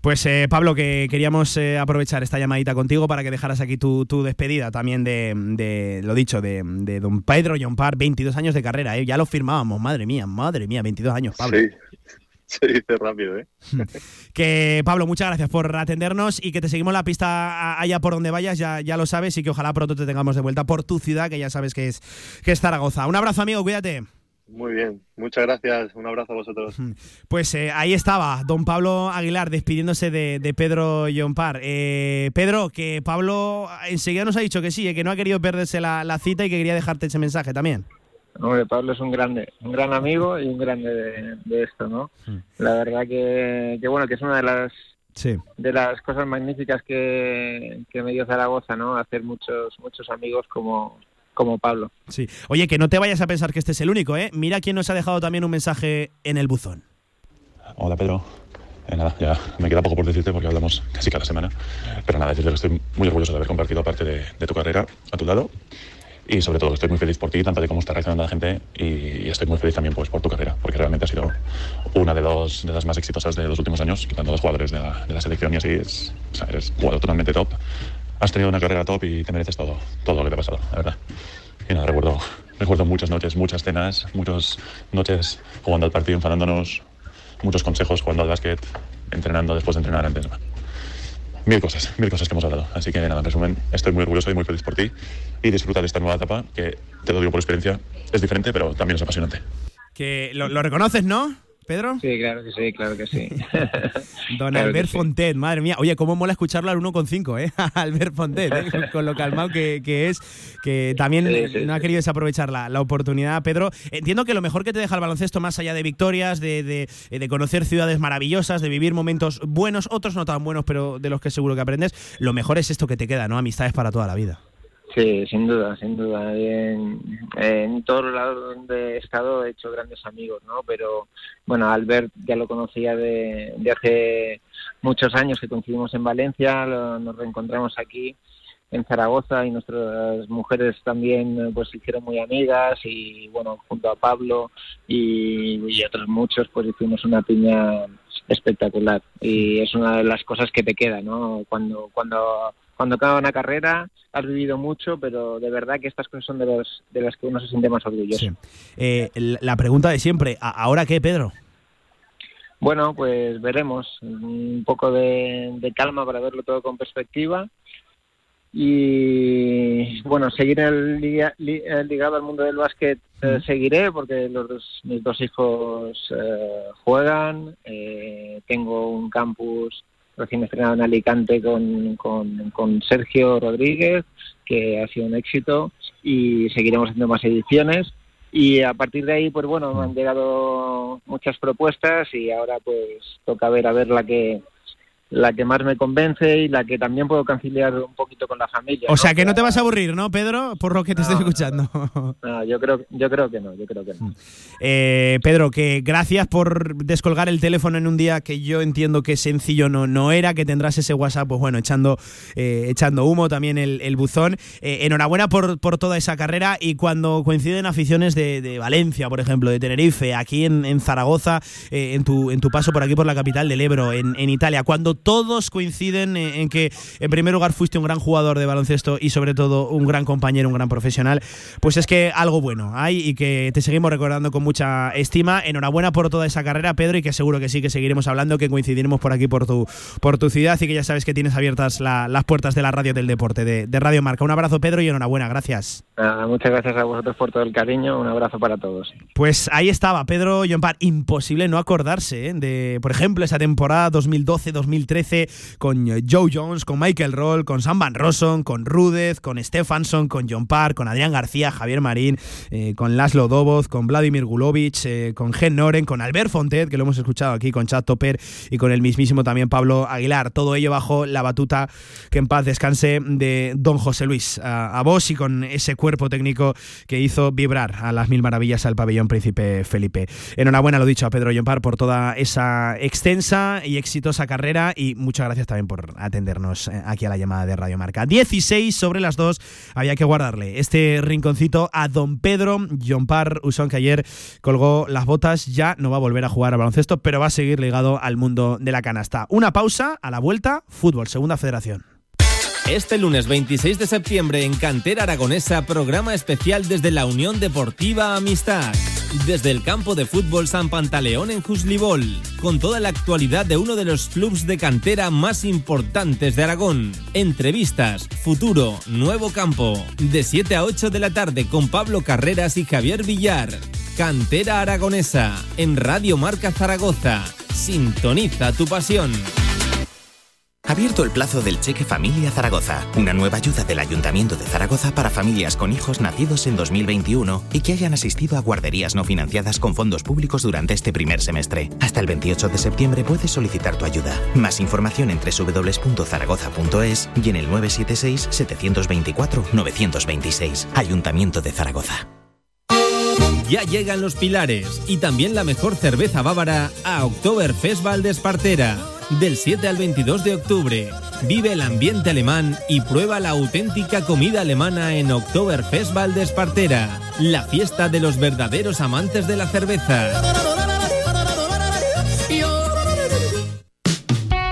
Pues eh, Pablo, que queríamos eh, aprovechar esta llamadita contigo para que dejaras aquí tu, tu despedida también de, de, lo dicho, de, de don Pedro Yompar, 22 años de carrera, ¿eh? ya lo firmábamos, madre mía, madre mía, 22 años, Pablo. Sí, se dice rápido, ¿eh? Que Pablo, muchas gracias por atendernos y que te seguimos la pista allá por donde vayas, ya, ya lo sabes, y que ojalá pronto te tengamos de vuelta por tu ciudad, que ya sabes que es, que es Zaragoza. Un abrazo, amigo, cuídate. Muy bien, muchas gracias, un abrazo a vosotros. Pues eh, ahí estaba, don Pablo Aguilar despidiéndose de, de Pedro Yompar. Eh, Pedro, que Pablo enseguida nos ha dicho que sí, eh, que no ha querido perderse la, la cita y que quería dejarte ese mensaje también. Hombre, Pablo es un grande, un gran amigo y un grande de, de esto, ¿no? La verdad que, que bueno, que es una de las Sí. de las cosas magníficas que, que me dio Zaragoza, ¿no? Hacer muchos muchos amigos como como Pablo. Sí. Oye, que no te vayas a pensar que este es el único, ¿eh? Mira quién nos ha dejado también un mensaje en el buzón. Hola Pedro. Eh, nada, ya me queda poco por decirte porque hablamos casi cada semana. Pero nada, decirte que estoy muy orgulloso de haber compartido parte de, de tu carrera a tu lado. Y sobre todo estoy muy feliz por ti, tanto de cómo está reaccionando la gente. Y, estoy muy feliz también pues, por tu carrera, porque realmente ha sido una de, las más exitosas de los últimos años, quitando a los jugadores de la, de la selección y así. Es, o eres jugador totalmente top. Has tenido una carrera top y te mereces todo, todo lo que te ha pasado, la verdad. Y nada, recuerdo, recuerdo muchas noches, muchas cenas, muchas noches jugando al partido, enfadándonos, muchos consejos jugando al básquet, entrenando después de entrenar antes. Mil cosas, mil cosas que hemos hablado. Así que nada, en resumen, estoy muy orgulloso y muy feliz por ti y disfruta de esta nueva etapa que, te lo digo por experiencia, es diferente, pero también es apasionante. Que lo, lo reconoces, ¿no, Pedro? Sí, claro que sí, claro que sí. Don Claro Albert sí. Fontet, madre mía. Oye, cómo mola escucharlo al 1,5, ¿eh? Albert Fontet, ¿eh? Con- con lo calmado que, que es, que también Sí, eh, sí, no ha querido desaprovechar la, la oportunidad. Pedro, entiendo que lo mejor que te deja el baloncesto, más allá de victorias, de, de- de conocer ciudades maravillosas, de vivir momentos buenos, otros no tan buenos, pero de los que seguro que aprendes, lo mejor es esto que te queda, ¿no? Amistades para toda la vida. Sí, sin duda, sin duda. En, en todos los lados donde he estado he hecho grandes amigos, ¿no? Pero bueno, Albert ya lo conocía de, de hace muchos años que coincidimos en Valencia, lo- nos reencontramos aquí en Zaragoza y nuestras mujeres también pues se hicieron muy amigas y bueno, junto a Pablo y, y otros muchos pues hicimos una piña espectacular y es una de las cosas que te queda, ¿no? Cuando cuando cuando acaba una carrera has vivido mucho, pero de verdad que estas cosas son de los de las que uno se siente más orgulloso. Eh, la pregunta de siempre, ¿a- ¿ahora qué, Pedro? Bueno, pues veremos. Un poco de, de calma para verlo todo con perspectiva. Y bueno, seguir el, el ligado al mundo del básquet eh, seguiré porque los dos- mis dos hijos eh, juegan. eh, tengo un campus recién estrenado en Alicante con, con, Sergio Rodríguez, que ha sido un éxito y seguiremos haciendo más ediciones. Y a partir de ahí, pues bueno, me han llegado muchas propuestas y ahora pues toca ver a ver la que la que más me convence y la que también puedo conciliar un poquito con la familia. O sea que no te vas a aburrir, ¿no, Pedro? Por lo que te estoy escuchando. No, yo creo, yo creo que no, yo creo que no. Eh, Pedro, que gracias por descolgar el teléfono en un día que yo entiendo que sencillo no, no era, que tendrás ese WhatsApp, pues bueno, echando, eh, echando humo también el, el buzón. Eh, enhorabuena por, por toda esa carrera y cuando coinciden aficiones de, de Valencia, por ejemplo, de Tenerife, aquí en, en Zaragoza, eh, en, tu, en tu paso por aquí por la capital del Ebro, en, en Italia, cuando todos coinciden en, en que en primer lugar fuiste un gran jugador de baloncesto y sobre todo un gran compañero, un gran profesional, pues es que algo bueno hay y que te seguimos recordando con mucha estima. Enhorabuena por toda esa carrera, Pedro, y que seguro que sí que seguiremos hablando, que coincidiremos por aquí por tu, por tu ciudad y que ya sabes que tienes abiertas la- las puertas de la radio del deporte, de, de Radio Marca. Un abrazo, Pedro, y enhorabuena, gracias. Nada, muchas gracias a vosotros por todo el cariño, un abrazo para todos. Pues ahí estaba Pedro Llompar. Imposible no acordarse ¿eh? de, por ejemplo, esa temporada 2012-2013 con eh, Joe Jones, con Michael Roll, con Sam Van Rosson, con Rudez, con Stefansson, con Llompar, con Adrián García, Javier Marín, eh, con Laszlo Doboz, con Vladimir Gulovic, eh, con Gen Noren, con Albert Fontet, que lo hemos escuchado aquí, con Chad Topper y con el mismísimo también Pablo Aguilar. Todo ello bajo la batuta que en paz descanse de don José Luis a, a vos y con ese cuerpo técnico que hizo vibrar a las mil maravillas al pabellón Príncipe Felipe. Enhorabuena, lo dicho, a Pedro Llompar por toda esa extensa y exitosa carrera y muchas gracias también por atendernos eh, aquí a la llamada de Radio Marca. 16 sobre las 2, había que guardarle este rinconcito a don Pedro Llompar Usón, que ayer colgó las botas, ya no va a volver a jugar al baloncesto, pero va a seguir ligado al mundo de la canasta. Una pausa, a la vuelta, fútbol, segunda federación. Este lunes 26 de septiembre en Cantera Aragonesa, programa especial desde la Unión Deportiva Amistad. Desde el campo de fútbol San Pantaleón en Juslibol, con toda la actualidad de uno de los clubes de cantera más importantes de Aragón. Entrevistas, futuro, nuevo campo. De 7 a 8 de la tarde con Pablo Carreras y Javier Villar. Cantera Aragonesa, en Radio Marca Zaragoza. Sintoniza tu pasión. Abierto el plazo del Cheque Familia Zaragoza, una nueva ayuda del Ayuntamiento de Zaragoza para familias con hijos nacidos en 2021 y que hayan asistido a guarderías no financiadas con fondos públicos durante este primer semestre. Hasta el 28 de septiembre puedes solicitar tu ayuda. Más información en www.zaragoza.es y en el 976-724-926. Ayuntamiento de Zaragoza. Ya llegan los pilares y también la mejor cerveza bávara a Oktoberfest Valdespartera. Del 7 al 22 de octubre. Vive el ambiente alemán y prueba la auténtica comida alemana en Oktoberfest Valdespartera. La fiesta de los verdaderos amantes de la cerveza.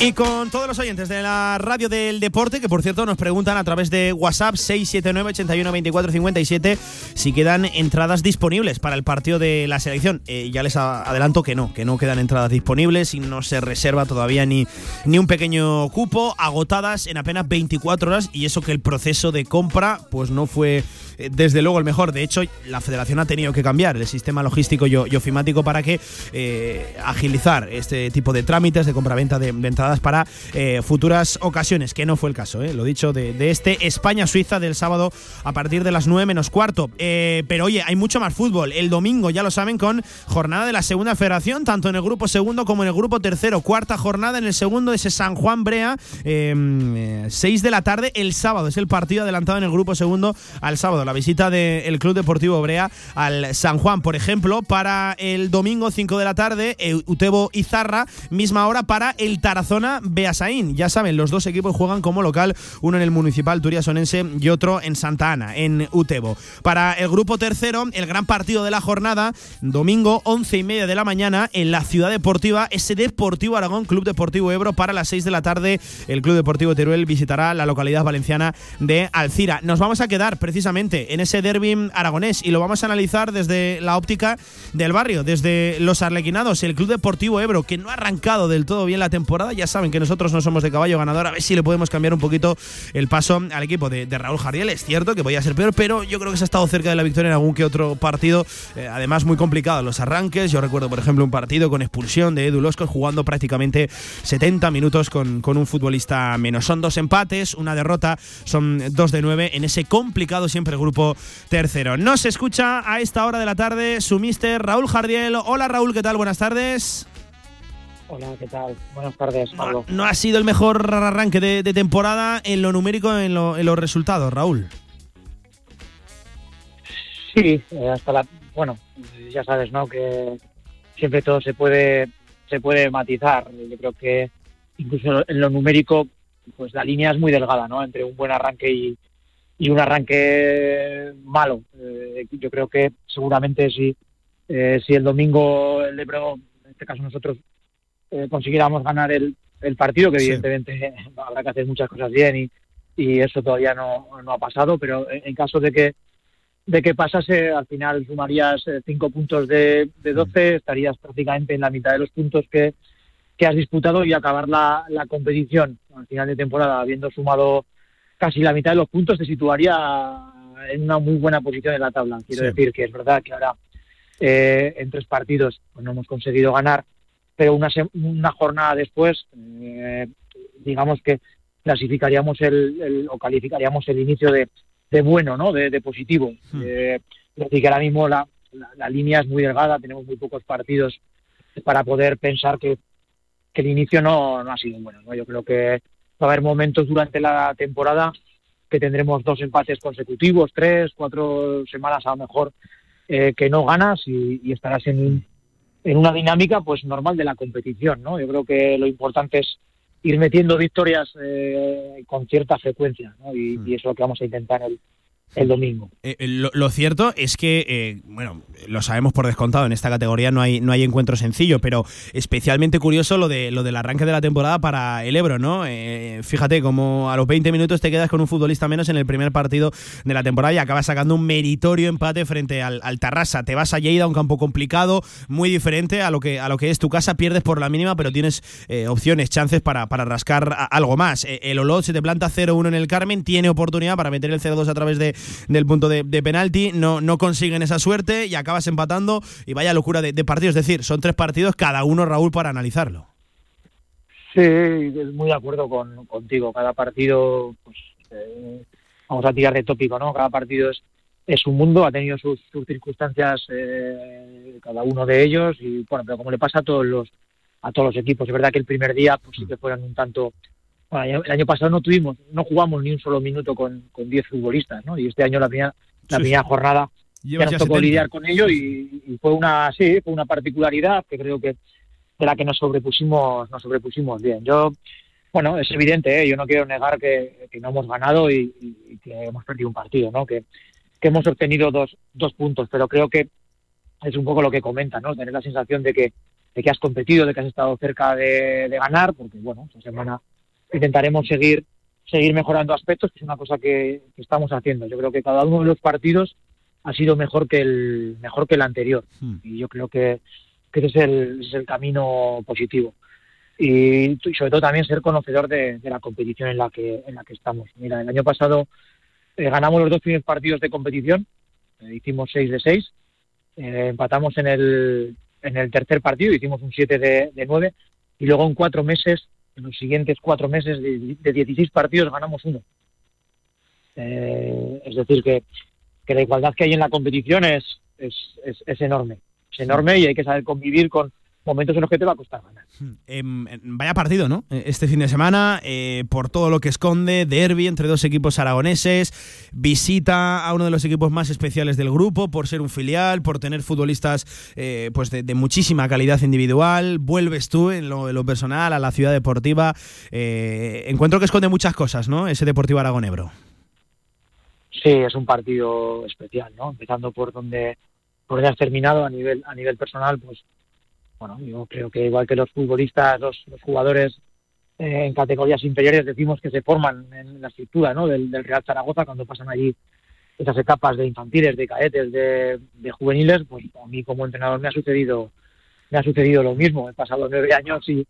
Y con todos los oyentes de la radio del deporte, que por cierto nos preguntan a través de WhatsApp 679 81 24 57 si quedan entradas disponibles para el partido de la selección. Eh, ya les adelanto que no, que no quedan entradas disponibles y no se reserva todavía ni, ni un pequeño cupo, agotadas en apenas 24 horas y eso que el proceso de compra pues no fue desde luego el mejor. De hecho, la federación ha tenido que cambiar el sistema logístico y, ofimático para que eh, agilizar este tipo de trámites de compraventa de, de entradas para eh, futuras ocasiones, que no fue el caso, eh, lo dicho, de, de este España-Suiza del sábado a partir de las 9 menos cuarto. Eh, pero oye, hay mucho más fútbol. El domingo, ya lo saben, con jornada de la segunda federación, tanto en el grupo segundo como en el grupo tercero. Cuarta jornada en el segundo, ese San Juan Brea, 6 de la tarde el sábado. Es el partido adelantado en el grupo segundo al sábado. La visita del Club Deportivo Brea al San Juan, por ejemplo, para el domingo 5 de la tarde, Utebo Izarra, misma hora para el Tarazona Beasaín. Ya saben, los dos equipos juegan como local, uno en el Municipal Turiasonense y otro en Santa Ana, en Utebo. Para el grupo tercero, el gran partido de la jornada, domingo 11 y media de la mañana en la Ciudad Deportiva, ese Deportivo Aragón, Club Deportivo Ebro, para las 6 de la tarde, el Club Deportivo Teruel visitará la localidad valenciana de Alcira. Nos vamos a quedar precisamente en ese derby aragonés y lo vamos a analizar desde la óptica del barrio, desde los arlequinados, el Club Deportivo Ebro, que no ha arrancado del todo bien la temporada. Ya saben que nosotros no somos de caballo ganador, a ver si le podemos cambiar un poquito el paso al equipo de, Raúl Jardiel. Es cierto que podía ser peor, pero yo creo que se ha estado cerca de la victoria en algún que otro partido. Eh, además, muy complicado los arranques. Yo recuerdo, por ejemplo, un partido con expulsión de Edu Loscos jugando prácticamente 70 minutos con, con un futbolista menos. Son dos empates, una derrota, son dos de nueve en ese complicado siempre grupo tercero. No se escucha a esta hora de la tarde su mister Raúl Jardiel. Hola Raúl, ¿qué tal? Buenas tardes. Hola, ¿qué tal? Buenas tardes, Pablo. No ha sido el mejor arranque de, de temporada en lo numérico, en, lo- en los resultados, Raúl. Sí, eh, hasta la. Bueno, ya sabes, ¿no? Que siempre todo se puede se puede matizar. Yo creo que incluso en lo numérico, pues la línea es muy delgada, ¿no? Entre un buen arranque y, y un arranque malo. Eh, yo creo que seguramente si, eh, si el domingo el Ebro, en este caso nosotros, eh, consiguiéramos ganar el, el partido, que Sí. evidentemente habrá que hacer muchas cosas bien y, y eso todavía no, no ha pasado, pero en, en caso de que de que pasase, al final sumarías eh, cinco puntos de, de 12, estarías prácticamente en la mitad de los puntos que, que has disputado y acabar la, la competición al final de temporada, habiendo sumado casi la mitad de los puntos, te situaría en una muy buena posición en la tabla. Quiero Sí. decir que es verdad que ahora eh, en tres partidos pues, no hemos conseguido ganar, pero una, se- una jornada después, eh, digamos que clasificaríamos el, el- o calificaríamos el inicio de, de bueno, ¿no? De, de positivo. Eh, es decir, que ahora mismo la, la- la línea es muy delgada, tenemos muy pocos partidos para poder pensar que, que el inicio no, no ha sido bueno. ¿no? Yo creo que va a haber momentos durante la temporada que tendremos dos empates consecutivos, tres, cuatro semanas a lo mejor eh, que no ganas y, y estarás en, en una dinámica pues normal de la competición. ¿no? Yo creo que lo importante es ir metiendo victorias eh, con cierta frecuencia ¿no? y, y eso es lo que vamos a intentar el, el domingo. Eh, eh, lo, cierto es que, eh, bueno, lo sabemos por descontado, en esta categoría no hay, no hay encuentro sencillo, pero especialmente curioso lo, de, lo del arranque de la temporada para el Ebro, ¿no? Fíjate, como a los 20 minutos te quedas con un futbolista menos en el primer partido de la temporada y acabas sacando un meritorio empate frente al, al Tarrasa. Te vas a Lleida, un campo complicado, muy diferente a lo que, a lo que es tu casa, pierdes por la mínima, pero tienes opciones, chances para, para rascar algo más. El Olot se te planta 0-1 en el Carmen, tiene oportunidad para meter el 0-2 a través de, del punto de, penalti, no, no consiguen esa suerte y acabas empatando y vaya locura de, de partidos. Es decir, son tres partidos, cada uno, Raúl, para analizarlo. Sí, muy de acuerdo con, contigo. Cada partido, pues, eh, vamos a tirar de tópico, ¿no? Cada partido es, es un mundo, ha tenido sus, sus circunstancias eh, cada uno de ellos y bueno, pero como le pasa a todos los a todos los equipos, es verdad que el primer día pues sí que fueron un tanto bueno, el año- pasado no tuvimos, no jugamos ni un solo minuto con, con 10 futbolistas, ¿no? Y este año la primera, la Sí, primera jornada ya nos tocó 70. lidiar con ello y, y fue una sí, fue una particularidad que creo que de la que nos sobrepusimos, nos sobrepusimos bien. Yo, bueno, es evidente, ¿eh? yo no quiero negar que, que no hemos ganado y que hemos perdido un partido, ¿no? Que, que hemos obtenido dos, dos puntos, pero creo que es un poco lo que comenta, ¿no? Tener la sensación de que, de que has competido, de que has estado cerca de, de ganar, porque bueno, esta semana intentaremos seguir seguir mejorando aspectos, que es una cosa que, que estamos haciendo. Yo creo que cada uno de los partidos ha sido mejor que el mejor que el anterior y yo creo que, que ese, es el, es el camino positivo y, y sobre todo también ser conocedor de, de la competición en la que en la que estamos. Mira, el año pasado eh, ganamos los dos primeros partidos de competición, eh, hicimos 6 de 6, eh, empatamos en el, en el tercer partido, hicimos un 7 de, de 9 y luego en cuatro meses en los siguientes cuatro meses de, de 16 partidos ganamos uno. Eh, es decir, que, que la igualdad que hay en la competición es, es, es, es enorme. Es enorme y hay que saber convivir con momentos en los que te va a costar ganar. Em, em, vaya partido, ¿no? Eh, Este fin de semana, eh, por todo lo que esconde, derby entre dos equipos aragoneses, visita a uno de los equipos más especiales del grupo, por ser un filial, por tener futbolistas eh, pues de, de muchísima calidad individual, vuelves tú en lo, en lo personal a la ciudad deportiva. Eh, encuentro que esconde muchas cosas, ¿no? Ese Deportivo Aragonebro. Sí, es un partido especial, ¿no? Empezando por donde, por donde has terminado a nivel, a nivel personal, pues bueno, yo creo que igual que los futbolistas, los, los jugadores eh, en categorías inferiores decimos que se forman en la estructura ¿no? del, del Real Zaragoza cuando pasan allí esas etapas de infantiles, de cadetes, de, juveniles, pues a mí como entrenador me ha sucedido me ha sucedido lo mismo. He pasado nueve años y,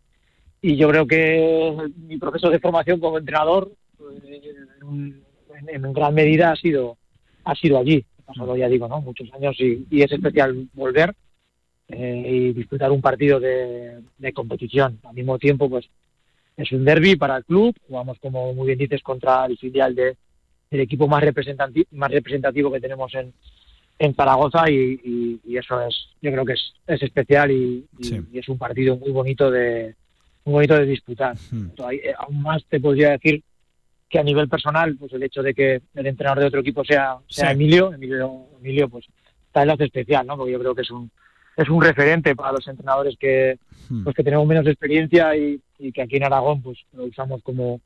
y yo creo que mi proceso de formación como entrenador eh, en, en gran medida ha sido ha sido allí. He pasado, ya digo, ¿no? muchos años y, y es especial volver eh, y disputar un partido de, de competición. Al mismo tiempo, pues es un derby para el club. Jugamos, como muy bien dices, contra el filial de, del equipo más representativo, más representativo que tenemos en, en Zaragoza y, y- y eso es, yo creo que es, es especial y, es un partido muy bonito de muy bonito de disputar. Eh, aún más te podría decir que a nivel personal, pues el hecho de que el entrenador de otro equipo sea, sea Sí. Emilio, Emilio, Emilio, pues tal lo hace especial, ¿no? Porque yo creo que es un es un referente para los entrenadores que pues que tenemos menos experiencia y, y que aquí en Aragón pues lo usamos como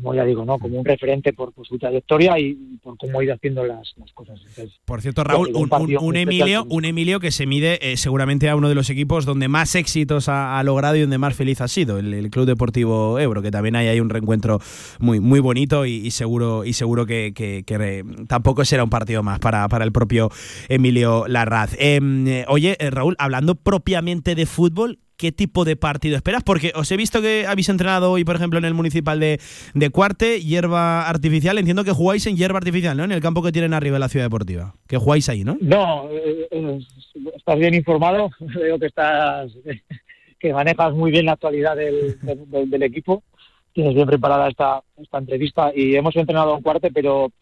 como ya digo, ¿no? Como un referente por, por su trayectoria y, por cómo ha ido haciendo las, las cosas. Entonces, Por cierto, Raúl, un, un- partido un muy especial Emilio, un Emilio que se mide eh, seguramente a uno de los equipos donde más éxitos ha, ha logrado y donde más feliz ha sido, el, el Club Deportivo Ebro, que también hay ahí un reencuentro muy, muy bonito y, y seguro, y seguro que, que- que, eh, tampoco será un partido más para, para el propio Emilio Larraz. Em, eh, oye, Raúl, hablando propiamente de fútbol, ¿Qué tipo de partido esperas? Porque os he visto que habéis entrenado hoy, por ejemplo, en el municipal de, de Cuarte, hierba artificial. Entiendo que jugáis en hierba artificial, ¿no? En el campo que tienen arriba de la ciudad deportiva. Que jugáis ahí, ¿no? No, eh, eh, estás bien informado. Veo que estás que manejas muy bien la actualidad del, del- del- equipo. Tienes bien preparada esta, esta entrevista y hemos entrenado en cuarte, pero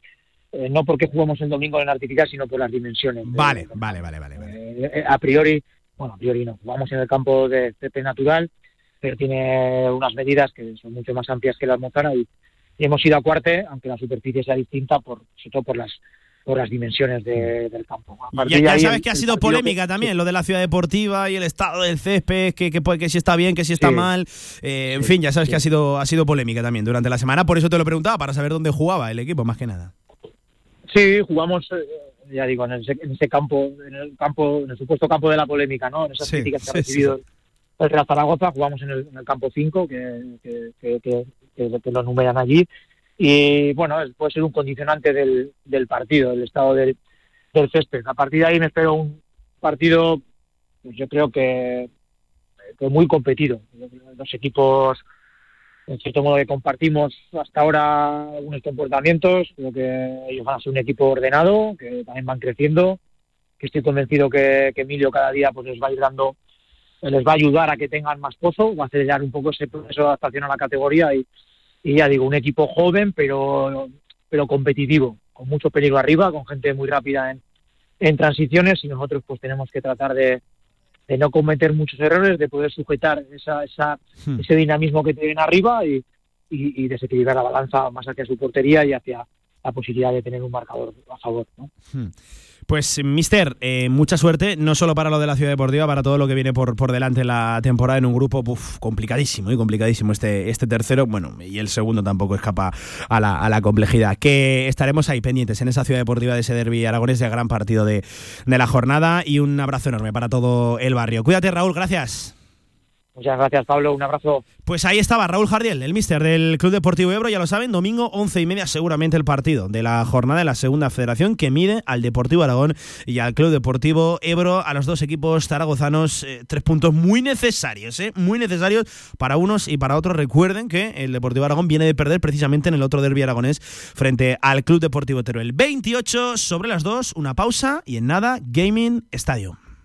eh, no porque jugamos el domingo en artificial, sino por las dimensiones. de- Vale, vale, vale, vale. eh, eh, a priori, bueno, a priori no, jugamos en el campo de césped natural, pero tiene unas medidas que son mucho más amplias que la almozara y, y hemos ido a cuarte, aunque la superficie sea distinta, por, sobre todo por las por las dimensiones de- del campo. Ya, ya sabes que ha sido polémica que- también, lo de la ciudad deportiva y el estado del césped, que, que, que si está bien, que si está Sí. mal. Eh, en fin, ya sabes que ha sido, ha sido polémica también durante la semana, por eso te lo preguntaba, para saber dónde jugaba el equipo, más que nada. Sí, jugamos, eh, ya digo, en ese, en ese campo, en el campo, en el supuesto campo de la polémica, ¿no? En esas Sí, críticas que sí, ha sí. recibido el Real Zaragoza, jugamos en el, en el campo 5, que, que, lo numeran allí. Y bueno, puede ser un condicionante del, del partido, del estado del, del césped. A partir de ahí me espero un partido, pues yo creo que, que muy competido. Los equipos en cierto modo que compartimos hasta ahora algunos comportamientos, creo que ellos van a ser un equipo ordenado, que también van creciendo, que estoy convencido que, que Emilio cada día pues les va a ir dando, les va a ayudar a que tengan más pozo, va a acelerar un poco ese proceso de adaptación a la categoría y, y ya digo, un equipo joven pero, pero competitivo, con mucho peligro arriba, con gente muy rápida en, en transiciones y nosotros pues tenemos que tratar de, de no cometer muchos errores, de poder sujetar esa, esa, Hmm. ese dinamismo que tienen arriba y, y, y desequilibrar la balanza más hacia su portería y hacia la posibilidad de tener un marcador a favor. ¿no? Hmm. Pues, Mister, eh, mucha suerte, no solo para lo de la ciudad deportiva, para todo lo que viene por, por delante en la temporada en un grupo uf, complicadísimo y complicadísimo este, este tercero. Bueno, y el segundo tampoco escapa a la, a la complejidad. Que estaremos ahí pendientes en esa ciudad deportiva de ese derby aragonés, de gran partido de, de la jornada. Y un abrazo enorme para todo el barrio. Cuídate, Raúl, gracias. Muchas gracias, Pablo. Un abrazo. Pues ahí estaba Raúl Jardiel, el mister del Club Deportivo Ebro, ya lo saben, domingo once y media seguramente el partido de la jornada de la segunda federación que mide al Deportivo Aragón y al Club Deportivo Ebro, a los dos equipos zaragozanos, eh, tres puntos muy necesarios, eh, muy necesarios para unos y para otros. Recuerden que el Deportivo Aragón viene de perder precisamente en el otro derbi aragonés frente al Club Deportivo Teruel. 28 sobre las 2, una pausa y en nada, Gaming Estadio.